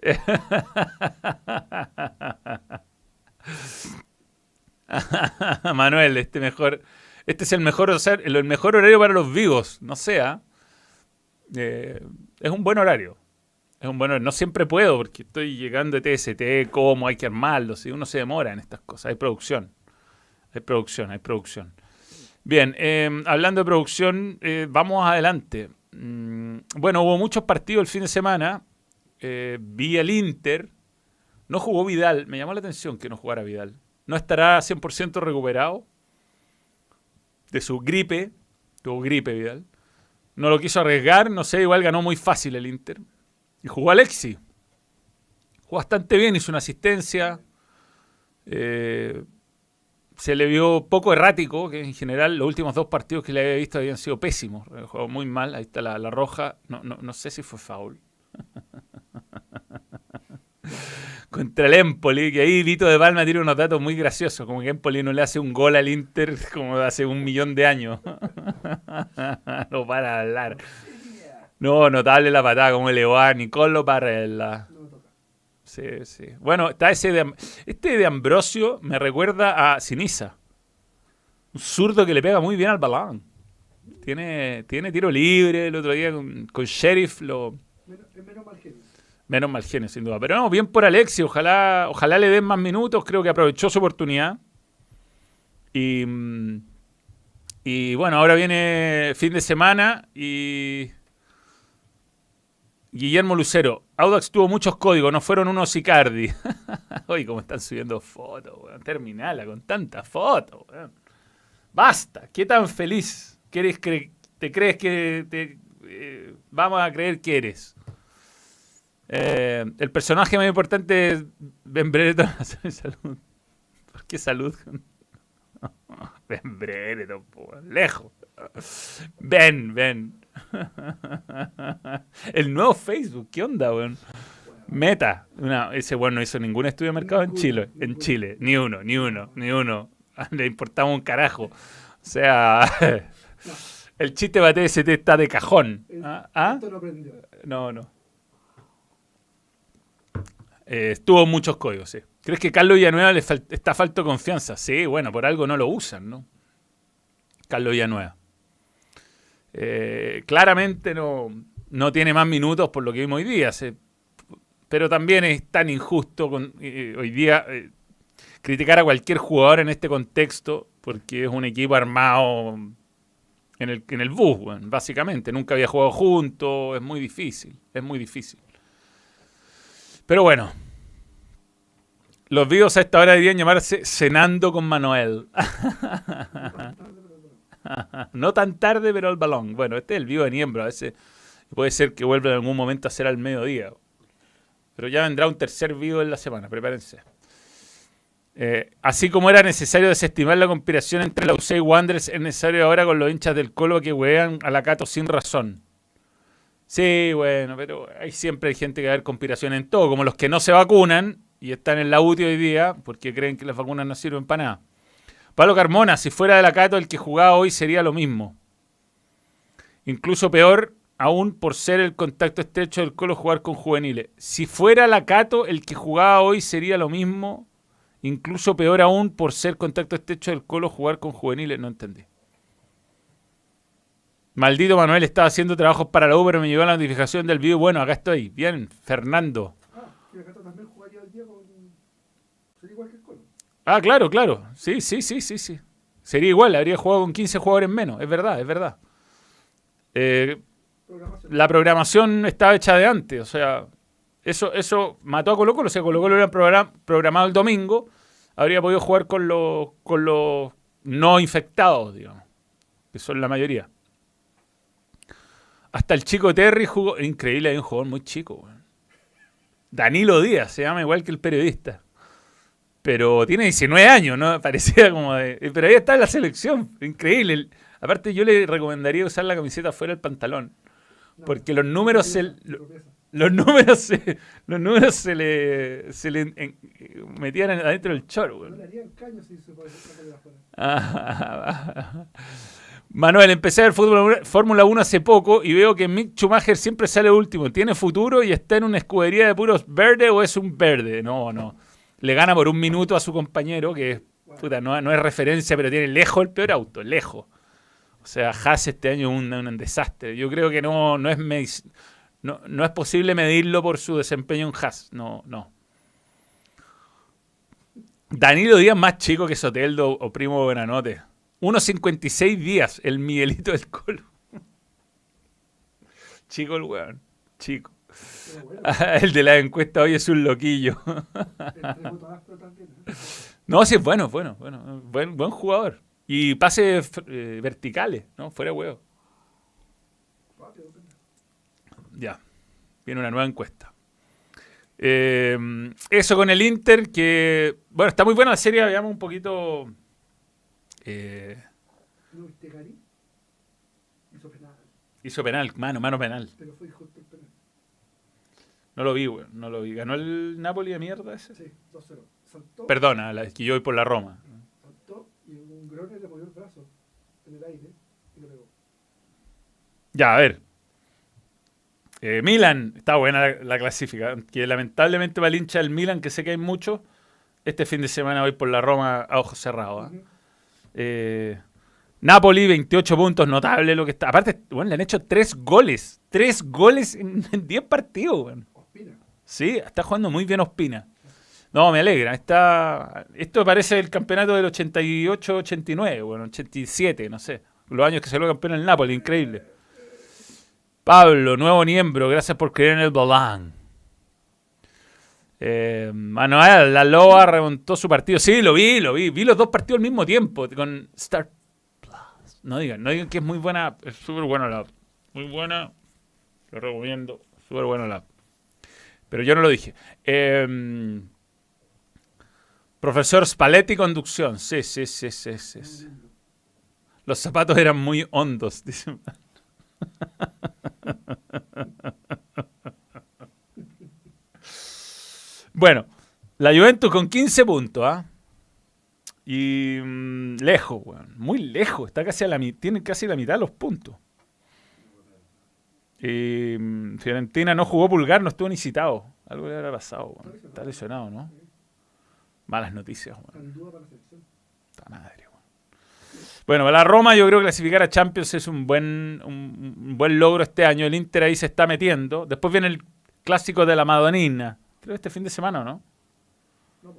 Manuel, este mejor. Este es el mejor, el mejor horario para los vivos. No sea. Eh, es un buen horario. Es un buen horario. No siempre puedo porque estoy llegando de TST, cómo hay que armarlo. Si uno se demora en estas cosas. Hay producción. Hay producción, hay producción. Bien, eh, hablando de producción, eh, vamos adelante. Mm, bueno, hubo muchos partidos el fin de semana. Eh, vi el Inter. No jugó Vidal. Me llamó la atención que no jugara Vidal. No estará 100% recuperado de su gripe. Tuvo gripe Vidal. No lo quiso arriesgar. No sé, igual ganó muy fácil el Inter. Y jugó Alexi. Jugó bastante bien, hizo una asistencia. Eh, se le vio poco errático, que en general los últimos dos partidos que le había visto habían sido pésimos. Jugó muy mal, ahí está la, roja. No, no, no, sé si fue foul. Contra el Empoli, que ahí Vito de Palma tiene unos datos muy graciosos, como que Empoli no le hace un gol al Inter como hace un millón de años. no para hablar. No, notable la patada, como elevó a Nicolo Parrella. Sí, sí. Bueno, está ese de, este de Ambrosio me recuerda a Sinisa. Un zurdo que le pega muy bien al balón. Tiene, tiene tiro libre. El otro día con, Sheriff. Menos, menos mal genio. Menos mal genio, sin duda. Pero no, bien por Alexi. Ojalá, ojalá le den más minutos. Creo que aprovechó su oportunidad. Y, y bueno, ahora viene fin de semana y Guillermo Lucero, Audax tuvo muchos códigos, no fueron unos Icardi. Oye, cómo están subiendo fotos, weón. Terminala con tantas fotos, weón. Basta, ¿qué tan feliz quieres cre te crees que te, eh, vamos a creer que eres? Eh, el personaje más importante es Ben Brereton. salud. ¿Por qué salud? ben Brereton, lejos. Ben, Ben. el nuevo Facebook, ¿qué onda, weón? Meta. ese weón no hizo ningún estudio de mercado en Chile. En Chile. Ni uno, ni uno, ni uno. Le importaba un carajo. O sea, el chiste de TST está de cajón. ¿Ah? ¿Ah? No, no. Eh, estuvo muchos códigos, sí. ¿Crees que Carlos Villanueva le está falto confianza? Sí, bueno, por algo no lo usan, ¿no? Carlos Villanueva. Eh, claramente no, no, tiene más minutos por lo que vimos hoy día. pero también es tan injusto con, eh, hoy día criticar a cualquier jugador en este contexto porque es un equipo armado en el, en el bus, básicamente. Nunca había jugado juntos, es muy difícil, es muy difícil. Pero bueno, los videos a esta hora deberían llamarse Cenando con Manuel. no tan tarde, pero al balón. Bueno, este es el vivo de Niembro. A veces puede ser que vuelva en algún momento a ser al mediodía. Pero ya vendrá un tercer vivo en la semana, prepárense. Eh, así como era necesario desestimar la conspiración entre la UC y Wanderers, es necesario ahora con los hinchas del Colo que huean a la Cato sin razón. Sí, bueno, pero hay siempre hay gente que va a ver conspiración en todo, como los que no se vacunan y están en la UTI hoy día porque creen que las vacunas no sirven para nada. Pablo Carmona, si fuera de la Cato, el que jugaba hoy sería lo mismo. Incluso peor aún por ser el contacto estrecho del Colo jugar con juveniles. Si fuera la Cato, el que jugaba hoy sería lo mismo. Incluso peor aún por ser contacto estrecho del Colo jugar con juveniles. No entendí. Maldito Manuel estaba haciendo trabajos para la U, pero me llegó la notificación del video. Bueno, acá estoy. Bien, Fernando. Ah, también jugaría el día con... Sería igual que el Colo. Ah, claro, claro. Sí, sí, sí, sí, sí. Sería igual, habría jugado con 15 jugadores menos. Es verdad, es verdad. Eh, la programación estaba hecha de antes, o sea, eso, eso mató a Colo Colo. O sea, Colo Colo era programado el domingo, habría podido jugar con los, con los no infectados, digamos, que son la mayoría. Hasta el chico Terry jugó. Increíble, hay un jugador muy chico. Danilo Díaz, se llama igual que el periodista. Pero tiene 19 años, ¿no? Parecía como de. Pero ahí está la selección. Increíble. Aparte, yo le recomendaría usar la camiseta fuera del pantalón. Porque los números se. Los números se, los números se le, se le metían adentro del choro. No le harían caño si se puede Manuel, empecé a ver Fórmula 1 hace poco y veo que Mick Schumacher siempre sale último. ¿Tiene futuro y está en una escudería de puros verde o es un verde? No, no. Le gana por un minuto a su compañero, que puta, no, no, es referencia, pero tiene lejos el peor auto, lejos. O sea, Haas este año es un, desastre. Yo creo que no, no, es no, no es posible medirlo por su desempeño en Haas. No, no. Danilo Díaz más chico que Soteldo o Primo Buenanote. 1.56 días, el Miguelito del Colo. Chico el weón, chico. el de la encuesta hoy es un loquillo. no, sí es bueno, bueno, bueno. Buen, buen jugador. Y pases eh, verticales, ¿no? Fuera huevo. Ya. Viene una nueva encuesta. Eh, eso con el Inter, que. Bueno, está muy buena la serie, veamos un poquito. Eh, ¿No viste Gary? Hizo penal. Hizo penal, mano, mano penal. Pero fue justo el penal. No lo vi, güey, no lo vi. ¿Ganó el Napoli de mierda ese? Sí, 2-0. Perdona, la, que yo voy por la Roma. Saltó y un Grone le movió el brazo en el aire y lo pegó. Ya, a ver. Eh, Milan, está buena la, clasifica. Que lamentablemente va el hincha del Milan, que sé que hay mucho. Este fin de semana voy por la Roma a ojos cerrados. ¿ah? Eh, Napoli, 28 puntos, notable lo que está. Aparte, bueno, le han hecho 3 goles. 3 goles en 10 partidos. Ospina. Sí, está jugando muy bien Ospina. No, me alegra. Está, esto parece el campeonato del 88-89, bueno, 87, no sé. Los años que salió campeón el Napoli, increíble. Pablo, nuevo miembro, gracias por creer en el Bolán. Eh, Manuel, la Loa remontó su partido. Sí, lo vi, lo vi. Vi los dos partidos al mismo tiempo con Star Plus. No digan, no digan que es muy buena. Es súper buena la Muy buena. Lo recomiendo. Súper buena la Pero yo no lo dije. Em, profesor Spalletti conducción. Sí, sí, sí, sí, sí, Los zapatos eran muy hondos, bueno, la Juventus con 15 puntos, ¿ah? Y mm, lejos, weón. Muy lejos. Está casi a la tiene casi la mitad de los puntos. Y mm, Fiorentina no jugó pulgar, no estuvo ni citado. Algo le habrá pasado, weón. Está lesionado, ¿no? Malas noticias, weón. Está madre. Bueno, la Roma yo creo que clasificar a Champions es un buen, un, buen logro este año. El Inter ahí se está metiendo. Después viene el clásico de la Madonina. Creo que este fin de semana, ¿no? No,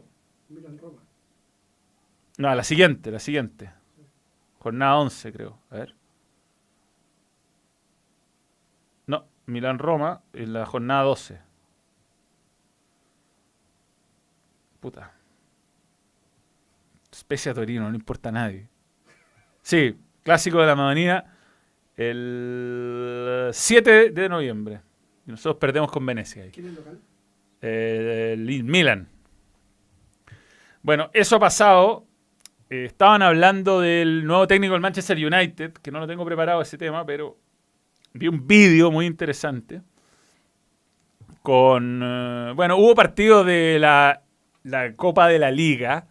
Milan-Roma. No, la siguiente, la siguiente. Jornada 11, creo. A ver. No, Milán-Roma en la jornada 12. Puta. Especia Torino, no importa a nadie. Sí, clásico de la Madonina el 7 de noviembre. Y nosotros perdemos con Venecia. Ahí. ¿Quién es el local? Eh, el Milan. Bueno, eso ha pasado. Eh, estaban hablando del nuevo técnico del Manchester United, que no lo tengo preparado ese tema, pero vi un vídeo muy interesante. Con. Eh, bueno, hubo partidos de la, la, Copa de la Liga.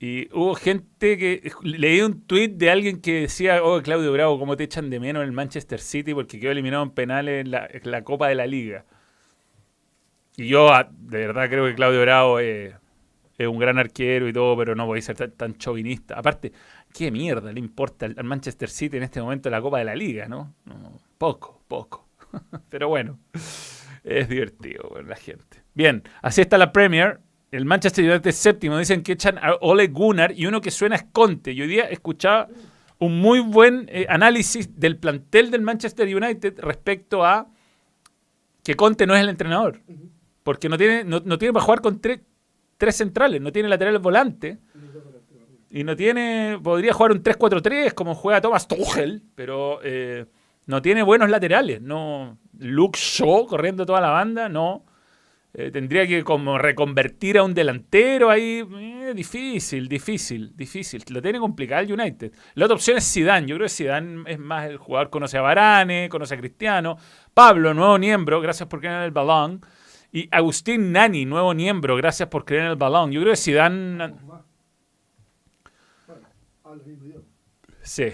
Y hubo gente que. Leí un tweet de alguien que decía: Oh, Claudio Bravo, ¿cómo te echan de menos el Manchester City porque quedó eliminado en penales en la, la Copa de la Liga? Y yo, ah, de verdad, creo que Claudio Bravo es un gran arquero y todo, pero no a ser tan, chauvinista. Aparte, ¿qué mierda le importa al, Manchester City en este momento la Copa de la Liga, no? Poco, poco. pero bueno, es divertido la gente. Bien, así está la Premier. El Manchester United séptimo. Dicen que echan a Ole Gunnar y uno que suena es Conte. Y hoy día escuchaba un muy buen eh, análisis del plantel del Manchester United respecto a que Conte no es el entrenador. Porque no tiene, no, no tiene para jugar con tres tres centrales, no tiene laterales volante. Y no tiene. Podría jugar un 3-4-3 como juega Thomas Tuchel, pero eh, no tiene buenos laterales. No. Luke Shaw corriendo toda la banda, no. Eh, tendría que como reconvertir a un delantero ahí. Eh, difícil, difícil, difícil. Lo tiene complicado el United. La otra opción es Zidane. Yo creo que Zidane es más el jugador. Conoce a Varane, conoce a Cristiano. Pablo, nuevo miembro, gracias por ganar el balón. Y Agustín Nani, nuevo miembro, gracias por creer en el balón. Yo creo que si dan... Sí.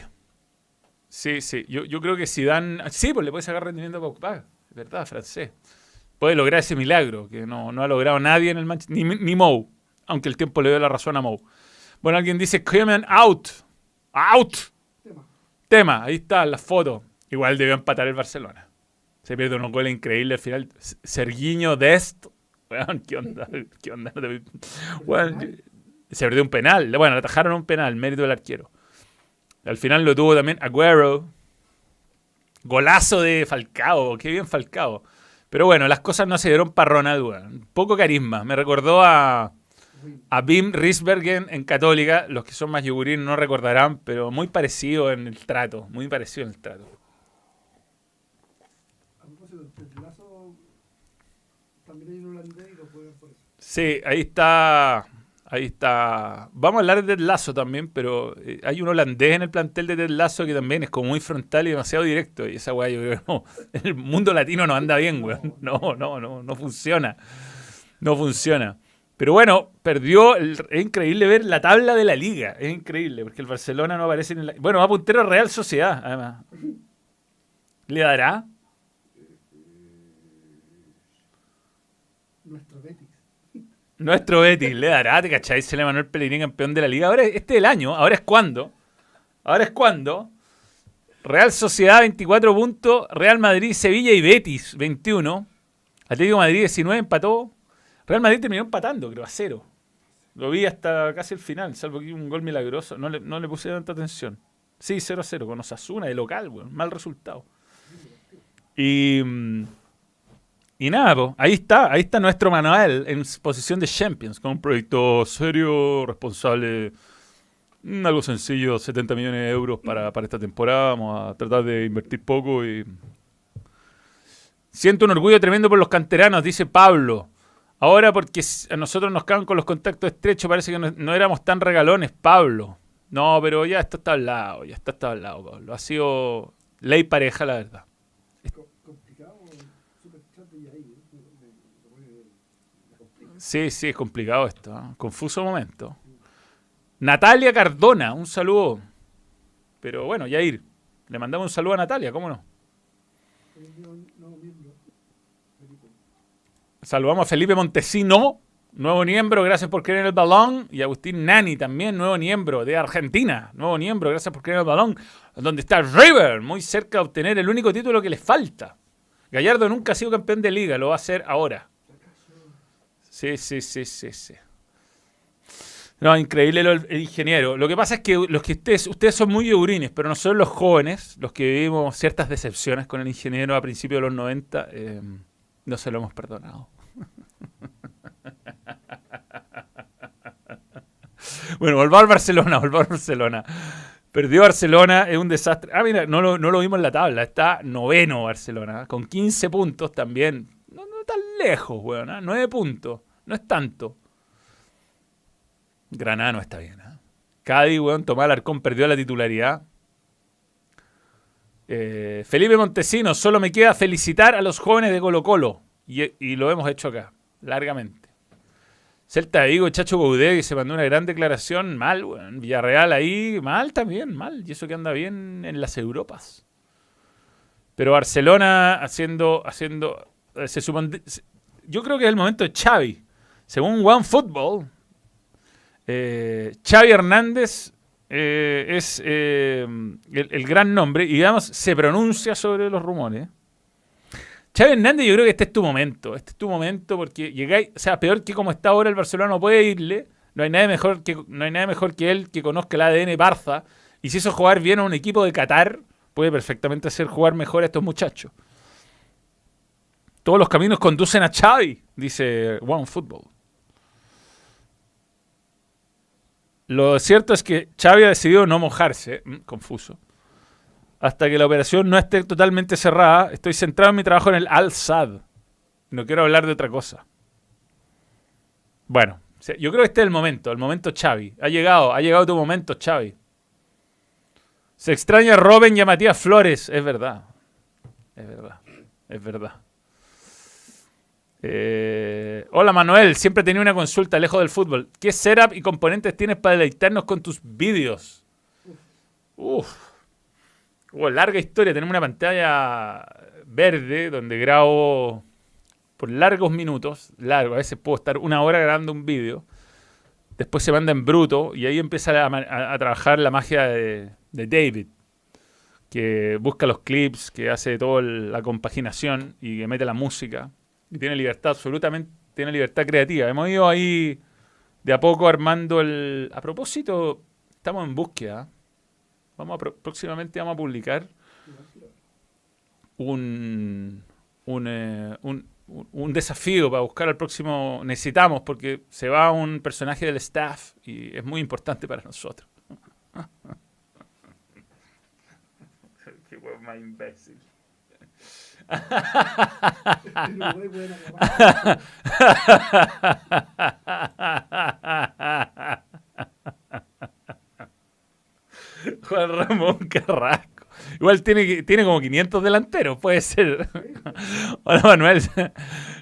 Sí, sí. Yo, yo creo que si dan... Sí, pues le puede sacar rendimiento a Pogba. verdad, francés. Puede lograr ese milagro que no, no ha logrado nadie en el Manchester. Ni, ni Mou. Aunque el tiempo le dio la razón a Mou. Bueno, alguien dice Clement out. Out. Tema. Tema. Ahí está la foto. Igual debió empatar el Barcelona. Se pierde un gol increíble al final. Serguiño Dest. ¿qué onda? ¿Qué onda? se perdió un penal. Bueno, atajaron un penal, mérito del arquero. Al final lo tuvo también Agüero. Golazo de Falcao. Qué bien Falcao. Pero bueno, las cosas no se dieron para Ronald, Poco carisma. Me recordó a, a Bim Risbergen en Católica. Los que son más yogurín no recordarán, pero muy parecido en el trato. Muy parecido en el trato. Sí, ahí está. Ahí está. Vamos a hablar de Ted Lazo también, pero eh, hay un holandés en el plantel de Ted Lazo que también es como muy frontal y demasiado directo. Y esa weá, yo creo no. El mundo latino no anda bien, weón. No, no, no, no funciona. No funciona. Pero bueno, perdió. es increíble ver la tabla de la liga. Es increíble, porque el Barcelona no aparece en la. Bueno, va a puntero Real Sociedad, además. ¿Le dará? Nuestro Betis le dará, ¿te cachai? Se le Manuel Pellegrini campeón de la liga. Ahora este es el año, ahora es cuando. Ahora es cuando. Real Sociedad 24 puntos, Real Madrid, Sevilla y Betis 21. Atlético Madrid 19 empató. Real Madrid terminó empatando, creo, a cero. Lo vi hasta casi el final, salvo que un gol milagroso. No le, puse tanta atención. Sí, 0 a 0 con Osasuna de local, weón. Mal resultado. Y. Y nada, ahí está, ahí está nuestro manual en posición de Champions, con un proyecto serio, responsable, mm, algo sencillo, 70 millones de euros para, esta temporada, vamos a tratar de invertir poco y... Siento un orgullo tremendo por los canteranos, dice Pablo. Ahora porque a nosotros nos caen con los contactos estrechos, parece que no, éramos tan regalones, Pablo. No, pero ya esto está al lado, ya está, está al lado, Pablo. Ha sido Ley pareja, la verdad. Co- complicado, super chat de ahí. ¿eh? Me- me- me pone- me complica. Sí, sí, es complicado esto. ¿ah? Confuso momento. Natalia Cardona, un saludo. Pero bueno, Yair, le mandamos un saludo a Natalia, ¿cómo no? Eh. Saludamos a Felipe Montesino, nuevo miembro, gracias por creer en el balón. Y Agustín Nani, también nuevo miembro de Argentina, nuevo miembro, gracias por creer en el balón. Donde está River, muy cerca de obtener el único título que le falta. Gallardo nunca ha sido campeón de liga, lo va a hacer ahora. Sí, sí, sí, sí, sí. No, increíble lo- el, ingeniero. Lo que pasa es que los que ustedes, ustedes son muy yogurines, pero nosotros los jóvenes, los que vivimos ciertas decepciones con el ingeniero a principios de los 90, eh, no se lo hemos perdonado. bueno, volvamos al Barcelona, volvamos al Barcelona. Perdió Barcelona, es un desastre. Ah, mira, no lo, no lo vimos en la tabla. Está noveno Barcelona, con 15 puntos también. Lejos, weón. ¿ah? 9 puntos. No es tanto. Granada no está bien. ¿ah? Cádiz, weón, Tomás Alarcón perdió la titularidad. Eh, Felipe Montesino, solo me queda felicitar a los jóvenes de Colo Colo. Y, lo hemos hecho acá, largamente. Celta de Vigo, Chacho Boudet, que se mandó una gran declaración, mal, weón. Villarreal ahí, mal también, mal. Y eso que anda bien en las Europas. Pero Barcelona haciendo, haciendo, eh, se se- yo creo que es el momento de Xavi. Según One Football, eh, Xavi Hernández eh, es eh, el, gran nombre y digamos se pronuncia sobre los rumores. Xavi Hernández, yo creo que este es tu momento. Este es tu momento porque llegáis, o sea, peor que como está ahora el Barcelona no puede irle. No hay nadie mejor que, no hay nadie mejor que él que conozca el ADN Barça. Y si hizo jugar bien a un equipo de Qatar, puede perfectamente hacer jugar mejor a estos muchachos. Todos los caminos conducen a Xavi, dice One Football. Lo cierto es que Xavi ha decidido no mojarse, mm, confuso. Hasta que la operación no esté totalmente cerrada, estoy centrado en mi trabajo en el Al-Sad. No quiero hablar de otra cosa. Bueno, yo creo que este es el momento, el momento Xavi. Ha llegado, ha llegado tu momento, Xavi. Se extraña Robin y a Matías Flores, es verdad. Es verdad, es verdad. Eh, hola Manuel, siempre tenía una consulta lejos del fútbol. ¿Qué setup y componentes tienes para deleitarnos con tus vídeos? Uf. Hubo larga historia. Tenemos una pantalla verde donde grabo por largos minutos. Largo, a veces puedo estar una hora grabando un vídeo. Después se manda en bruto y ahí empieza a trabajar la magia de, de David. Que busca los clips, que hace toda la compaginación y que mete la música. Y tiene libertad, absolutamente, tiene libertad creativa. Hemos ido ahí de a poco armando el... A propósito, estamos en búsqueda. Vamos a pro- próximamente vamos a publicar un, un, eh, un, un- desafío para buscar al próximo. Necesitamos, porque se va un personaje del staff y es muy importante para nosotros. Qué más imbécil. En Uruguay pueden acabar. Juan Ramón Carrasco. Igual tiene, tiene como 500 delanteros, puede ser. Hola Manuel.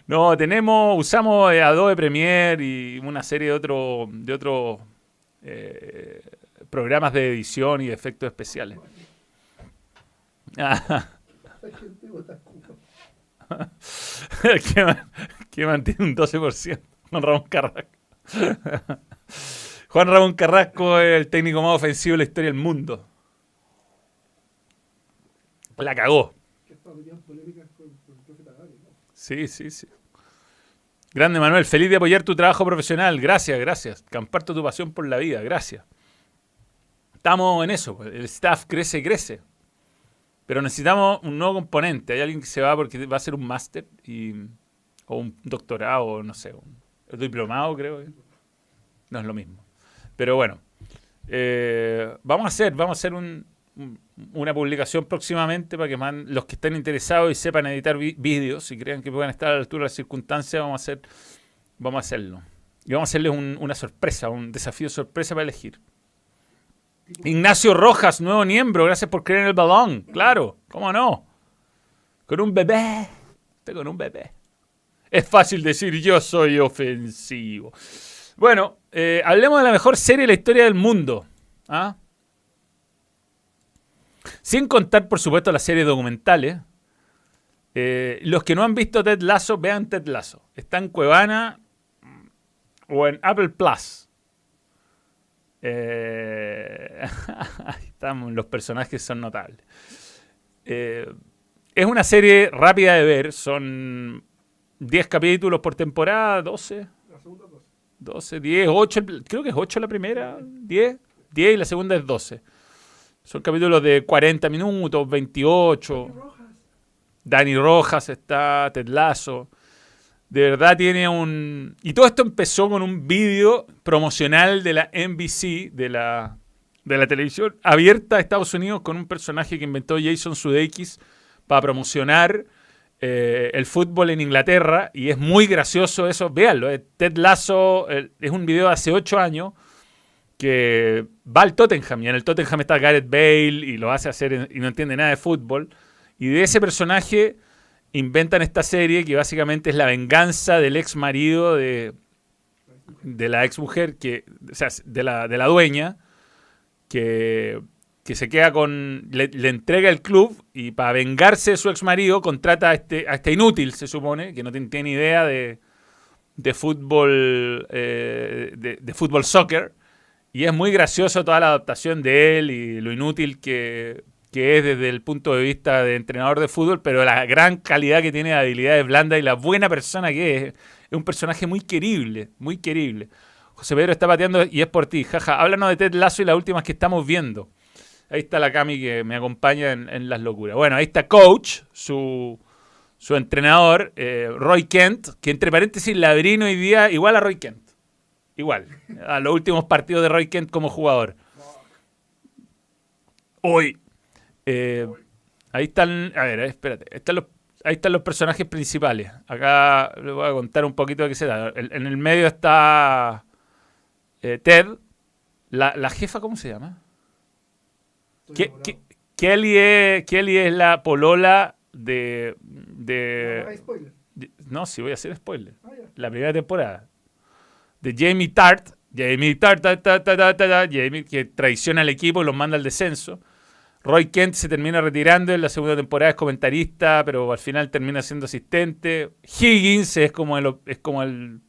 No, tenemos, usamos Adobe Premiere y una serie de otros de otros eh, programas de edición y de efectos especiales La gente vota Cuba. que, man- que mantiene un 12%. Juan Ramón Carrasco. Juan Ramón Carrasco es el técnico más ofensivo de la historia del mundo. La cagó. Sí, sí, sí. Grande Manuel, feliz de apoyar tu trabajo profesional. Gracias, gracias. Comparto tu pasión por la vida. Gracias. Estamos en eso. pues. El staff crece y crece. Pero necesitamos un nuevo componente. Hay alguien que se va porque va a hacer un máster o un doctorado, o no sé, un, un diplomado, creo. que. No es lo mismo. Pero bueno, eh, vamos a hacer, vamos a hacer un- un- una publicación próximamente para que man- los que estén interesados y sepan editar vídeos y crean que puedan estar a la altura de las circunstancias, vamos a hacer, vamos a hacerlo. Y vamos a hacerles un- una sorpresa, un desafío sorpresa para elegir. Ignacio Rojas, nuevo miembro, gracias por creer en el balón. Claro, ¿cómo no? Con un bebé. Usted con un bebé. Es fácil decir yo soy ofensivo. Bueno, eh, hablemos de la mejor serie de la historia del mundo. ¿ah? Sin contar, por supuesto, las series documentales. Eh, los que no han visto Ted Lasso, vean Ted Lasso. Está en Cuevana o en Apple Plus. Eh, ahí estamos, los personajes son notables. Eh, es una serie rápida de ver, son 10 capítulos por temporada, 12, La segunda cosa. 12, 10, 8, el- creo que es 8 la primera, 10, 10 y la segunda es 12. Son capítulos de 40 minutos, 28. Rojas. Dani Rojas está, Ted Lasso. De verdad tiene un... Y todo esto empezó con un vídeo promocional de la NBC, de la, de la televisión abierta de Estados Unidos, con un personaje que inventó Jason Sudeikis para promocionar eh, el fútbol en Inglaterra. Y es muy gracioso eso. Véanlo. eh, Ted Lasso es un video de hace 8 años que va al Tottenham y en el Tottenham está Gareth Bale y lo hace hacer en- y no entiende nada de fútbol. Y de ese personaje inventan esta serie que básicamente es la venganza del ex marido de, de la ex mujer, que, o sea, de la, de la dueña, que, que se queda con. Le, entrega el club y para vengarse de su ex marido contrata a este, a este inútil, se supone, que no tiene, idea de, de fútbol, eh, de fútbol soccer. Y es muy gracioso toda la adaptación de él y lo inútil que, que es desde el punto de vista de entrenador de fútbol, pero la gran calidad que tiene de habilidades blandas y la buena persona que es. Es un personaje muy querible, muy querible. José Pedro está pateando y es por ti. Jaja, háblanos de Ted Lasso y las últimas que estamos viendo. Ahí está la Cami que me acompaña en, las locuras. Bueno, ahí está Coach, su, su entrenador, eh, Roy Kent, que entre paréntesis ladrino hoy día igual a Roy Kent. Igual, a los últimos partidos de Roy Kent como jugador. Hoy. Eh, ahí están, a ver, espérate. Ahí están, los, ahí están los personajes principales. Acá les voy a contar un poquito de qué se da. En, el medio está eh, Ted. La, la jefa, ¿cómo se llama? Ke-. Ke- Kelly, es, Kelly es la polola de... No, de, no de- si voy a hacer spoiler. Ah. La primera temporada. De Jamie Tart. Jamie Tart, ta, ta, ta, ta, ta, ta, Jamie, que traiciona al equipo y los manda al descenso. Roy Kent se termina retirando en la segunda temporada, es comentarista, pero al final termina siendo asistente. Higgins es como el, es como el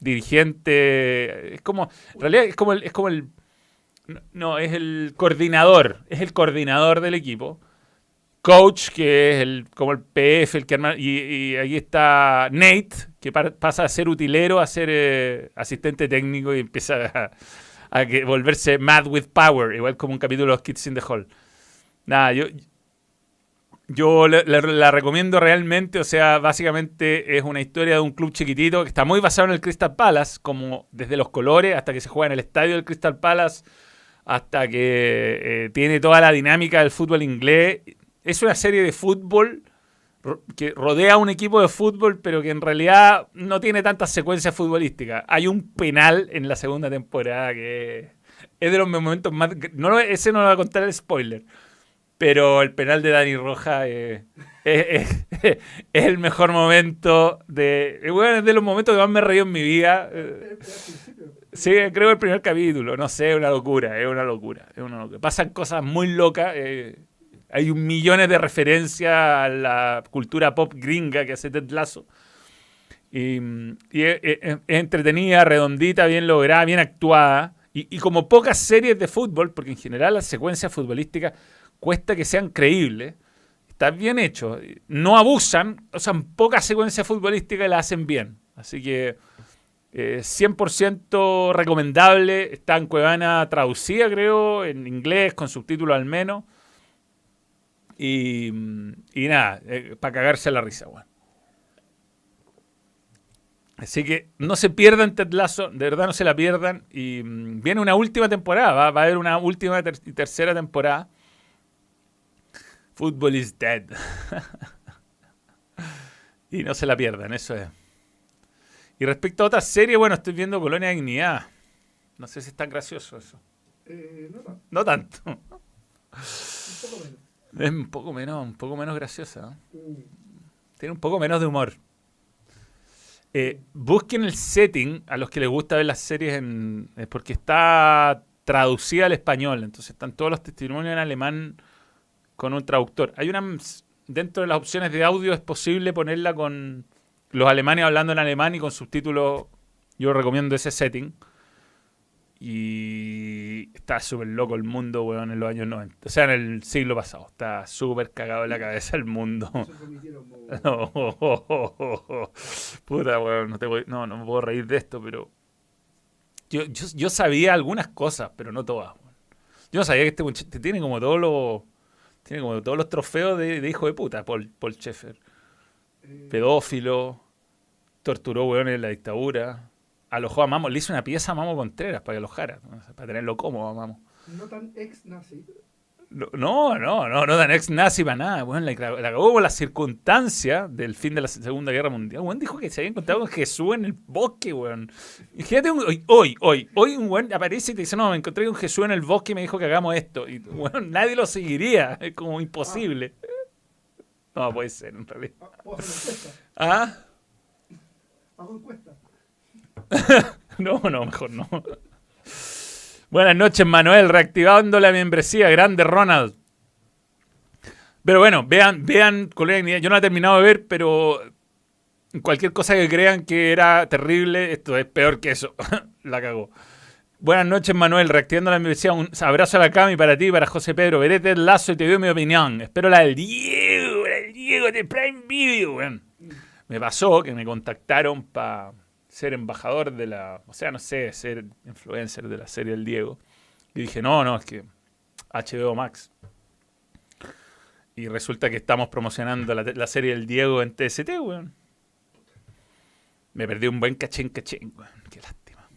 dirigente, es como, en realidad es como el, es como el, no, es el coordinador, es el coordinador del equipo. Coach, que es el, como el PF, el que arma, y, y ahí está Nate, que pa- pasa a ser utilero, a ser eh, asistente técnico y empieza a, volverse mad with power, igual como un capítulo de los Kids in the Hall. Nada, yo, yo le- la recomiendo realmente, o sea, básicamente es una historia de un club chiquitito que está muy basado en el Crystal Palace, como desde los colores hasta que se juega en el estadio del Crystal Palace, hasta que eh, tiene toda la dinámica del fútbol inglés. Es una serie de fútbol que rodea a un equipo de fútbol, pero que en realidad no tiene tantas secuencias futbolísticas. Hay un penal en la segunda temporada que es de los momentos más... No, ese no lo va a contar el spoiler. Pero el penal de Dani Roja eh, es, es- es el mejor momento de... eh, bueno, es de los momentos que más me he reído en mi vida. eh. Sí, creo el primer capítulo, no sé, es una locura, es una locura. Pasan cosas muy locas, eh, hay millones de referencias a la cultura pop gringa que hace Ted Lasso. Y, es entretenida, redondita, bien lograda, bien actuada. Y, y como pocas series de fútbol, porque en general las secuencias futbolísticas cuesta que sean creíbles, está bien hecho. No abusan, usan pocas secuencias futbolísticas y las hacen bien. Así que eh, 100% recomendable. Está en Cuevana traducida, creo, en inglés, con subtítulos al menos. Y, y nada, para cagarse la risa, weón. Así que no se pierdan Ted de verdad no se la pierdan. Y mm, viene una última temporada, va, a haber una última y tercera temporada. Football is dead. y no se la pierdan, eso es. Y respecto a otra serie, bueno, estoy viendo Colonia Dignidad. No sé si es tan gracioso eso. Eh, no tanto, No tanto. un poco menos. Es un poco menos, un poco menos graciosa. Mm. Tiene un poco menos de humor. Eh, busquen el setting a los que les gusta ver las series en. porque está traducida al español. Entonces están todos los testimonios en alemán con un traductor. Hay una. Dentro de las opciones de audio es posible ponerla con los alemanes hablando en alemán y con subtítulos. Yo recomiendo ese setting. Y está súper loco el mundo, weón, en los años 90. O sea, en el siglo pasado. Está súper cagado en la cabeza el mundo. No, Puta, weón, no, te voy- no, no me puedo reír de esto, pero. Yo, yo, yo sabía algunas cosas, pero no todas. weón. Yo no sabía que este muchacho tiene como todos los. Tiene como todos los trofeos de, de hijo de puta, Paul, Paul eh, Pedófilo, torturó weón en la dictadura, alojó a Mamo, le hizo una pieza a Mamo Contreras para que alojara, para tenerlo cómodo a Mamo. no tan ex-nazi. No, no, no, no, no ex nazi para nada. Bueno, la, la acabó con las circunstancias del fin de la Segunda Guerra Mundial. Weón dijo que se había encontrado con Jesús en el bosque, weón. Fíjate, un- hoy, hoy, hoy, un weón aparece y te dice, no, me encontré con Jesús en el bosque y me dijo que hagamos esto. Y weón, nadie lo seguiría. Es como imposible. No, puede ser, en realidad. Ah. ¿Ah? Hago encuesta. No, no, mejor no. Buenas noches, Manuel, reactivando la membresía. Grande Ronald. Pero bueno, vean, vean, colega, yo no la he terminado de ver, pero cualquier cosa que crean que era terrible, esto es peor que eso. la cagó. Buenas noches, Manuel, reactivando la membresía. Un abrazo a la Cami para ti para José Pedro. Veré Ted Lazo y te doy mi opinión. Espero la del Diego, la del Diego de Prime Video. Me pasó que me contactaron para ser embajador de la, o sea, no sé, ser influencer de la serie El Diego. Y dije, no, no, es que HBO Max. Y resulta que estamos promocionando la, serie El Diego en TST, weón. Me perdí un buen cachín cachín, weón. Qué lástima.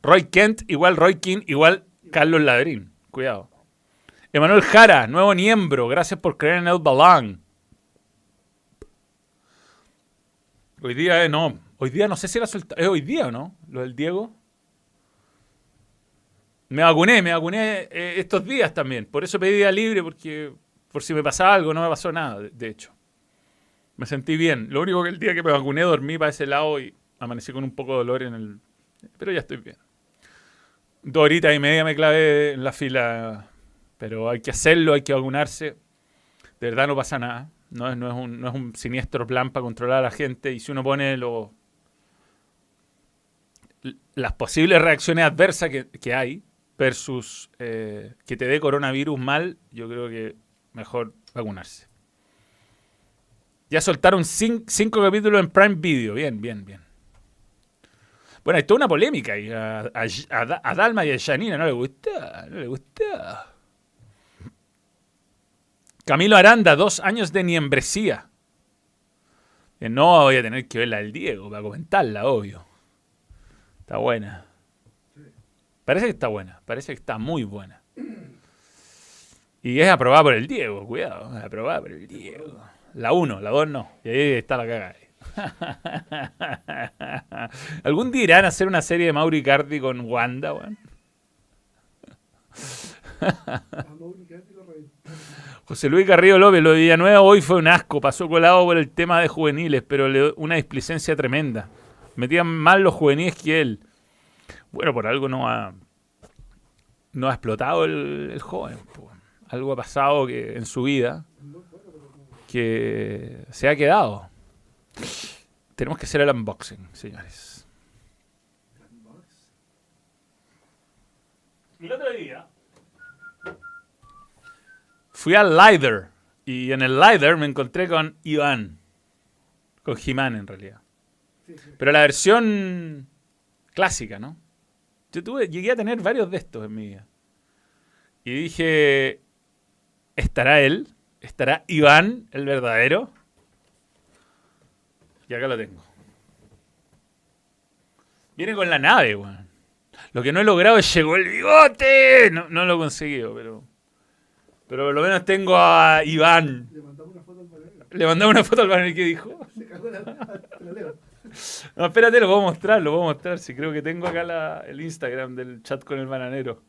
Roy Kent, igual Roy King, igual Carlos Ladrín. Cuidado. Emanuel Jara, nuevo miembro. Gracias por creer en el balón. Hoy día, eh, no. Hoy día no sé si era solta- ¿Es hoy día o no? Lo del Diego. Me vacuné, me vacuné eh, estos días también. Por eso pedí día libre, porque por si me pasaba algo, no me pasó nada, de, hecho. Me sentí bien. Lo único que el día que me vacuné dormí para ese lado y amanecí con un poco de dolor en el... Pero ya estoy bien. Dos horitas y media me clavé en la fila. Pero hay que hacerlo, hay que vacunarse. De verdad no pasa nada. No es, un, no es un siniestro plan para controlar a la gente. Y si uno pone lo- l- las posibles reacciones adversas que, que hay versus eh, que te dé coronavirus mal, yo creo que mejor vacunarse. Ya soltaron cin- cinco capítulos en Prime Video. Bien, bien, bien. Bueno, hay toda una polémica ahí. A, a- a Da- a Dalma y a Janina no le gusta. No le gusta. Camilo Aranda, dos años de niembresía. Que no voy a tener que verla del Diego para comentarla, obvio. Está buena. Parece que está buena. Parece que está muy buena. Y es aprobada por el Diego, cuidado. Es aprobada por el Diego. La 1, la 2 no. Y ahí está la cagada. ¿Algún día irán a hacer una serie de Mauri Cardi con Wanda, weón? José Luis Carrillo López, lo de Villanueva hoy fue un asco, pasó colado por el tema de juveniles, pero le una displicencia tremenda. Metían mal los juveniles que él. Bueno, por algo no ha, no ha explotado el, el joven. po. Algo ha pasado que, en su vida que se ha quedado. Tenemos que hacer el unboxing, señores. El otro día fui al Lider y en el Lider me encontré con Iván, con Jimán en realidad. Sí, sí. Pero la versión clásica, ¿no? Yo tuve, llegué a tener varios de estos en mi vida. Y dije, ¿estará él? ¿Estará Iván, el verdadero? Y acá lo tengo. Viene con la nave, weón. Lo que no he logrado es llegó el bigote. No, no lo he conseguido, pero... Pero por lo menos tengo a Iván. Le mandamos una foto al panel. Le mandaba una foto al y que dijo. Se cagó la, te la leo. No, espérate, lo puedo mostrar, lo puedo mostrar. Si creo que tengo acá la- el Instagram del chat con el bananero.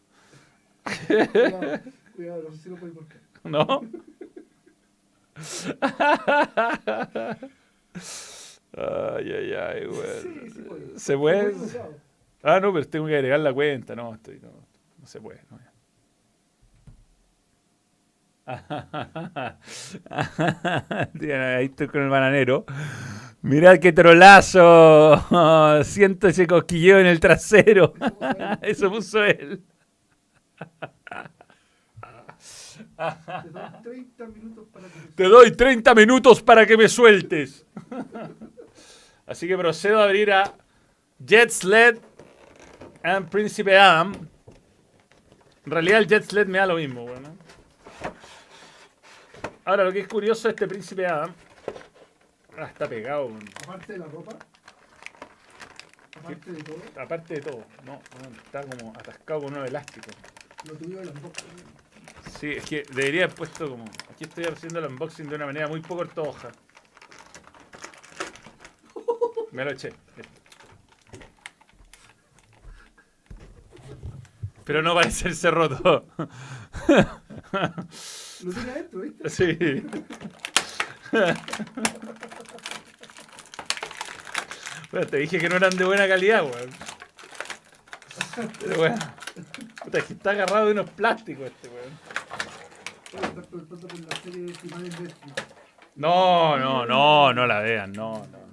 Cuidado, cuidado, no sé si lo podéis marcar. ¿No? ay, ay, ay, weón. Sí, sí puede. ¿Se puede? Ah, no, pero tengo que agregar la cuenta. No, estoy, no, no se puede. No, ya. Ahí estoy con el bananero. Mirad qué trolazo. Siento ese cosquilleo en el trasero. Eso puso él. Te doy 30 minutos para que Te doy 30 minutos para que me me sueltes. Así que procedo a abrir a Jet Sled and Príncipe Adam. En realidad el Jet Sled me da lo mismo, bueno. Ahora lo que es curioso este Príncipe Adam. Ah, está pegado. Aparte de la ropa. Aparte de todo, aparte de todo. No, está como atascado con unos elásticos. lo tuyo las boxas. Sí, es que debería haber puesto como. Aquí estoy haciendo el unboxing de una manera muy poco ortodoxa. Me lo eché. Pero no parece ser roto. Lo tiene adentro, ¿viste? Sí. Bueno, te dije que no eran de buena calidad, weón. Pero bueno. Puta, es que está agarrado de unos plásticos este, weón. No, no, no, no la vean, no, no.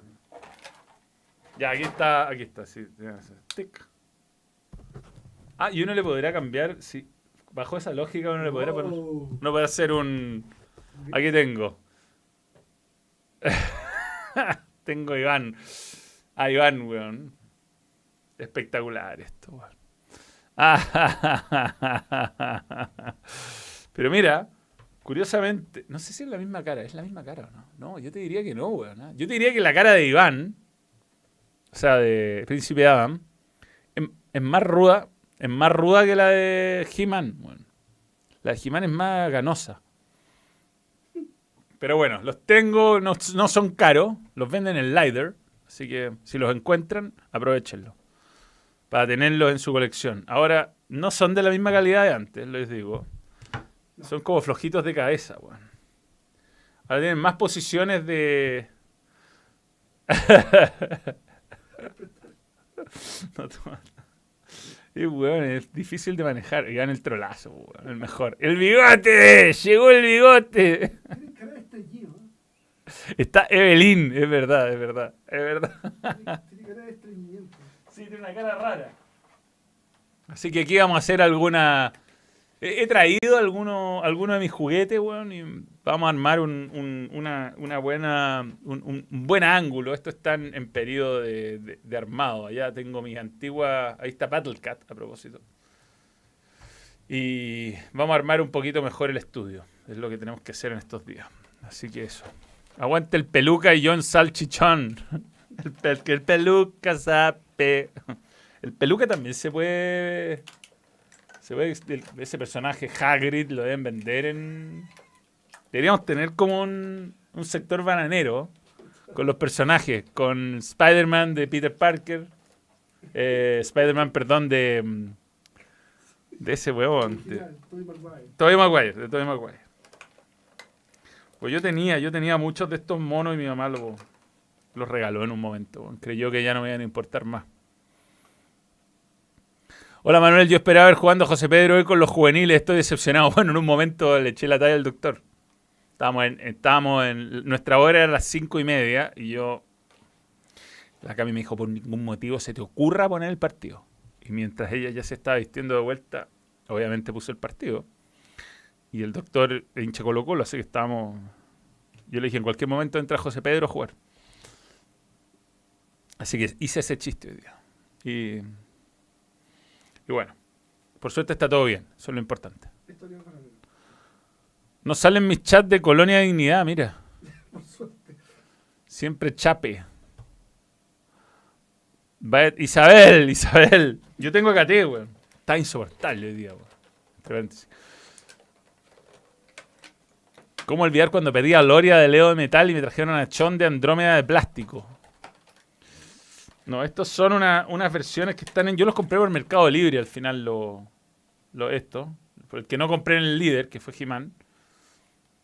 Ya, aquí está, aquí está, sí. Tic. Ah, y uno le podrá cambiar, sí. Bajo esa lógica uno le podrá poner. Oh. Uno puede hacer un. Aquí tengo. tengo a Iván. A Iván, weón. Espectacular esto, weón. Pero mira, curiosamente, no sé si es la misma cara, ¿es la misma cara o no? No, yo te diría que no, weón. ¿ah? Yo te diría que la cara de Iván, o sea, de Príncipe Adam, es, es más ruda, es más ruda que la de He-Man, weón. La de He-Man es más ganosa. Pero bueno, los tengo, no, no son caros, los venden en Lider, así que si los encuentran, aprovechenlos para tenerlos en su colección. Ahora, no son de la misma calidad de antes, les digo. Son como flojitos de cabeza, weón. Ahora tienen más posiciones de... No. Es difícil de manejar. Y el trolazo, weón, el mejor. ¡El bigote! ¡Llegó el bigote! Está Evelyn, es verdad, es verdad, es verdad. Tiene- cara de. Sí, tiene una cara rara. Así que aquí vamos a hacer alguna. He traído alguno, alguno de mis juguetes, weón, y vamos a armar un, un- una, buena, un, buen ángulo. Esto está en, periodo de, de- armado. Allá tengo mis antiguas. Ahí está Battlecat, a propósito. Y vamos a armar un poquito mejor el estudio. Es lo que tenemos que hacer en estos días. Así que eso. Aguante el peluca y John Salchichón. El, pe- que el peluca sabe. El peluca también se puede. Se puede. Ese personaje Hagrid lo deben vender en. Deberíamos tener como un, un sector bananero con los personajes. Con Spider-Man de Peter Parker. eh, Spider-Man, perdón, de. mm, De ese huevón. de- Tobey Maguire. De Tobey Maguire. Pues yo tenía, yo tenía muchos de estos monos y mi mamá lo- los regaló en un momento. Creyó que ya no me iban a importar más. Hola Manuel, yo esperaba ver jugando a José Pedro hoy con los juveniles, estoy decepcionado. Bueno, en un momento le eché la talla al doctor. Estábamos en, estábamos en nuestra hora era las cinco y media y yo la Cami me dijo, por ningún motivo se te ocurra poner el partido. Y mientras ella ya se estaba vistiendo de vuelta, obviamente puso el partido. Y el doctor hincha Colo Colo, así que estábamos... Yo le dije, en cualquier momento entra José Pedro a jugar. Así que hice ese chiste hoy día. Y, y bueno, por suerte está todo bien, eso es lo importante. No salen mis chats de Colonia de Dignidad, mira. Por suerte. Siempre chape. Isabel, Isabel. Yo tengo a Cate, weón. Está insoportable hoy día, weón. Paréntesis. ¿Cómo olvidar cuando pedí a Loria de Leo de metal y me trajeron a Chon de Andrómeda de plástico? No, estos son una- unas versiones que están en. Yo los compré por Mercado Libre al final, lo, lo esto. Por el que no compré en el líder, que fue He-Man.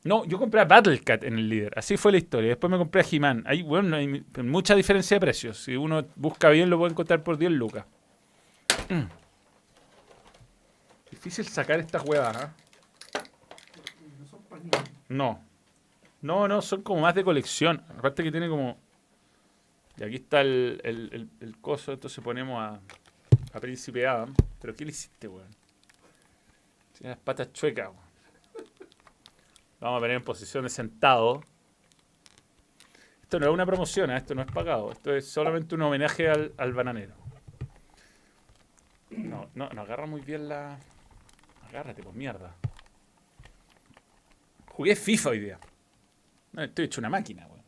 No, yo compré a Battlecat en el líder. Así fue la historia. Después me compré a He-Man. Hay, bueno, hay mucha diferencia de precios. Si uno busca bien, lo puede encontrar por 10 lucas. Difícil sacar estas huevas, ¿ah? No son panini. No. No, no, son como más de colección. Aparte que tiene como... Y aquí está el, el, el, el coso. Entonces ponemos a, a Príncipe Adam. ¿Pero qué le hiciste, weón? Tiene las patas chuecas, weón. Vamos a poner en posición de sentado. Esto no es una promoción, ¿eh? esto no es pagado. Esto es solamente un homenaje al, al bananero. No, no, no agarra muy bien la... Agárrate, pues mierda. Jugué FIFA hoy día. No, estoy hecho una máquina, weón.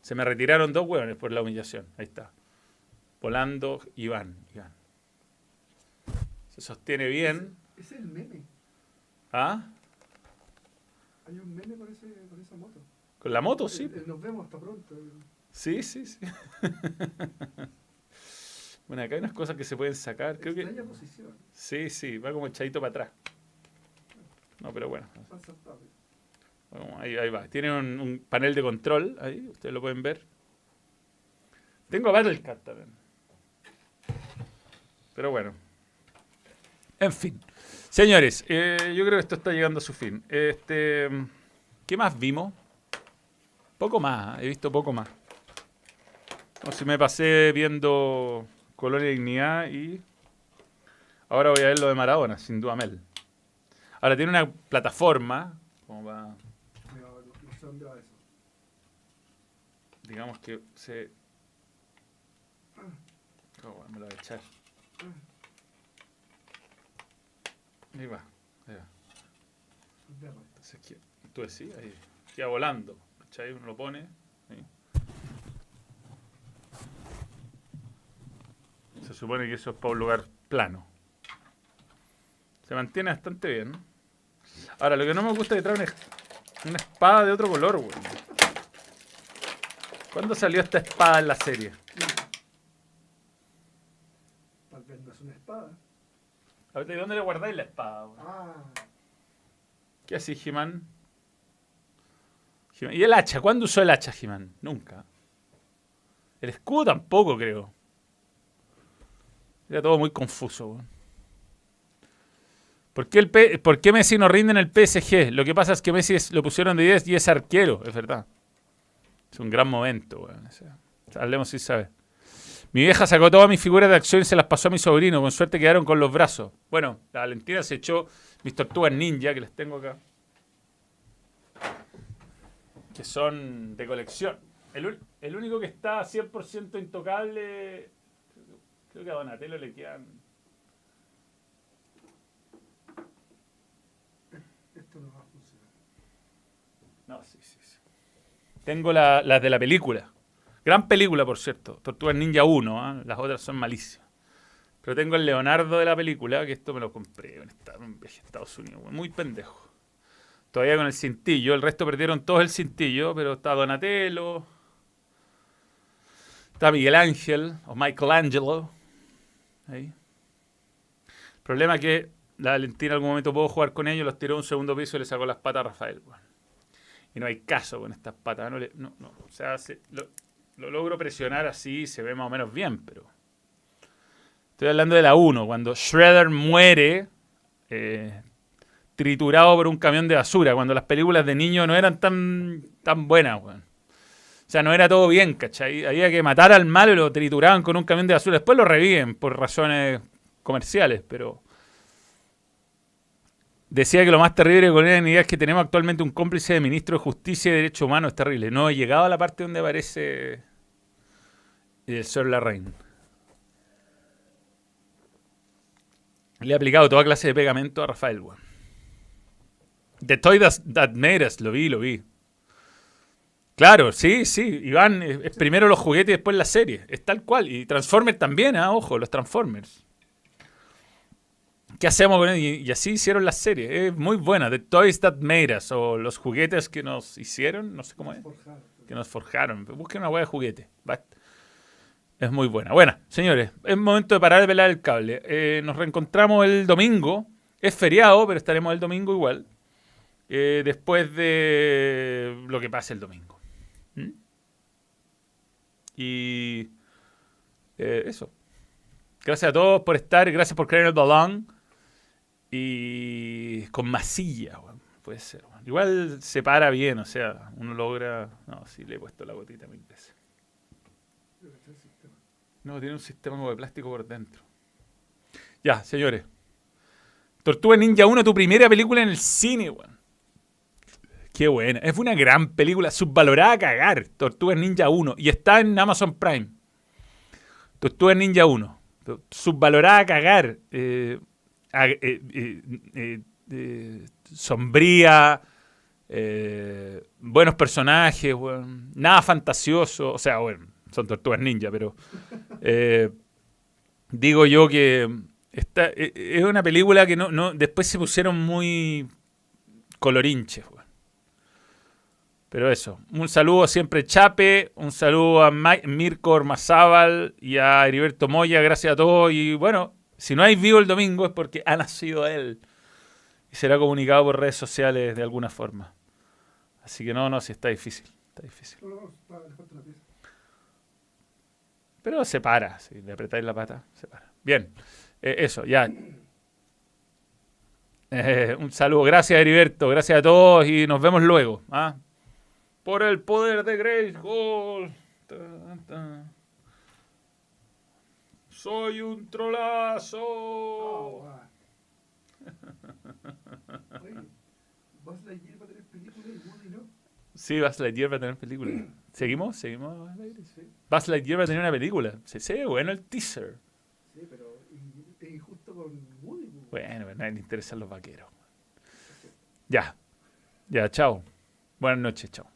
Se me retiraron dos hueones por la humillación. Ahí está. Volando, Iván. Iván. Se sostiene bien. Ese es el meme. ¿Ah? Hay un meme con, ese, con esa moto. ¿Con la moto? Sí. El- el nos vemos hasta pronto. Sí, sí, sí. bueno, acá hay unas cosas que se pueden sacar. Creo que... Posición. Sí, sí, va como echadito para atrás. No, pero bueno. Bueno, ahí, ahí va. Tiene un, un panel de control, ahí, ustedes lo pueden ver. Tengo Battlecat también. Pero bueno. En fin. Señores, eh, yo creo que esto está llegando a su fin. Este, ¿Qué más vimos? Poco más, he visto poco más. No, si me pasé viendo Color y Dignidad y ahora voy a ver lo de Maradona, sin duda Mel. Ahora tiene una plataforma, digamos que se... Oh, bueno, me lo voy a echar. Ahí va, ahí va. Entonces, ¿qué? tú decís, ahí, queda volando. ¿Cachai? Uno lo pone. ahí. Se supone que eso es para un lugar plano. Se mantiene bastante bien. Ahora, lo que no me gusta es que trae una, una espada de otro color, güey. ¿Cuándo salió esta espada en la serie? Tal vez no es una espada. A ver, ¿de dónde le guardáis la espada? Ah, ¿Qué así? He-Man. ¿Y el hacha? ¿Cuándo usó el hacha, He-Man? Nunca. El escudo tampoco, creo. Era todo muy confuso. weón. ¿Por qué, el P- ¿Por qué Messi no rinde en el PSG? Lo que pasa es que Messi es- lo pusieron de 10 y es arquero, es verdad. Es un gran momento, weón. Hablemos si sabe. Mi vieja sacó todas mis figuras de acción y se las pasó a mi sobrino. Con suerte quedaron con los brazos. Bueno, la Valentina se echó mis tortugas ninja, que las tengo acá. Que son de colección. El, único que está 100% intocable. Creo que a Donatello le quedan. esto no va a funcionar. No, sí, sí, sí. Tengo la- las de la película. Gran película, por cierto. Tortugas Ninja 1. ¿ah? Las otras son malísimas. Pero tengo el Leonardo de la película, que esto me lo compré en Estados Unidos. Muy pendejo. Todavía con el cintillo. El resto perdieron todos el cintillo, pero está Donatello. Está Miguel Ángel o Michelangelo. Ahí. El problema es que la Valentina en algún momento pudo jugar con ellos, los tiró a un segundo piso y le sacó las patas a Rafael. weón. Y no hay caso con estas patas. No, no, no. O sea, se- lo logro presionar así, se ve más o menos bien, pero... Estoy hablando de la 1, cuando Shredder muere eh, triturado por un camión de basura, cuando las películas de niños no eran tan, tan buenas, weón. O sea, no era todo bien, ¿cachai? Había que matar al malo y lo trituraban con un camión de basura. Después lo reviven por razones comerciales, pero... Decía que lo más terrible con la idea es que tenemos actualmente un cómplice de ministro de Justicia y Derechos Humanos. Es terrible. No he llegado a la parte donde aparece el señor Larraín. Le he aplicado toda clase de pegamento a Rafael, weón. The Toy That, That Made Us, lo vi, lo vi. Claro, sí, sí. Iván, es, es primero los juguetes y después la serie. Es tal cual. Y Transformers también, ah, ojo, los Transformers. ¿Qué hacemos con él? Y, y así hicieron la serie. Es muy buena. The Toys That Made Us. O los juguetes que nos hicieron. No sé cómo es. Que nos forjaron. Busquen una hueá de juguete. Va. Es muy buena. Bueno, señores, es momento de parar de pelar el cable. Eh, nos reencontramos el domingo Es feriado, pero estaremos el domingo igual. eh, después de lo que pase el domingo. ¿Mm? Y eh, eso. Gracias a todos por estar. Gracias por creer en el balón. Y con masilla, weón, puede ser. Igual se para bien, o sea, uno logra. No, sí, le he puesto la gotita mil veces. Debe ser el sistema. No, tiene un sistema como de plástico por dentro. Ya, señores. Tortuga Ninja 1, tu primera película en el cine, weón. Qué buena. Es una gran película, subvalorada a cagar. Tortuga Ninja 1. Y está en Amazon Prime. Tortuga Ninja 1. Subvalorada a cagar. Eh, eh, eh, eh, eh, sombría. buenos personajes, weón. Nada fantasioso. O sea, bueno, son tortugas ninja, pero. eh, digo yo que. Esta, eh, es una película que no, no. Después se pusieron muy colorinches. Pero eso, un saludo siempre Chape, un saludo a Ma- Mirko Ormazábal y a Heriberto Moya, gracias a todos. Y bueno, si no hay vivo el domingo es porque ha nacido él y será comunicado por redes sociales de alguna forma. Así que no, no, si está difícil, está difícil. No, no, está le falta la pieza. Pero se para, si le apretáis la pata, se para. Bien, eh, eso, ya. Eh, un saludo, gracias Heriberto, gracias a todos y nos vemos luego. ¿ah? Por el poder de Grayskull. Soy un trolazo. Oh, Buzz Lightyear va a tener película y no. Sí, Buzz Lightyear va a tener película. ¿Seguimos? ¿Seguimos? Sí, Buzz Lightyear va a tener una película. Se se ve bueno el teaser. sí, pero es injusto con Woody. pues. Bueno, pero a nadie le interesan los vaqueros. Ya. Ya, chao. Buenas noches, chao.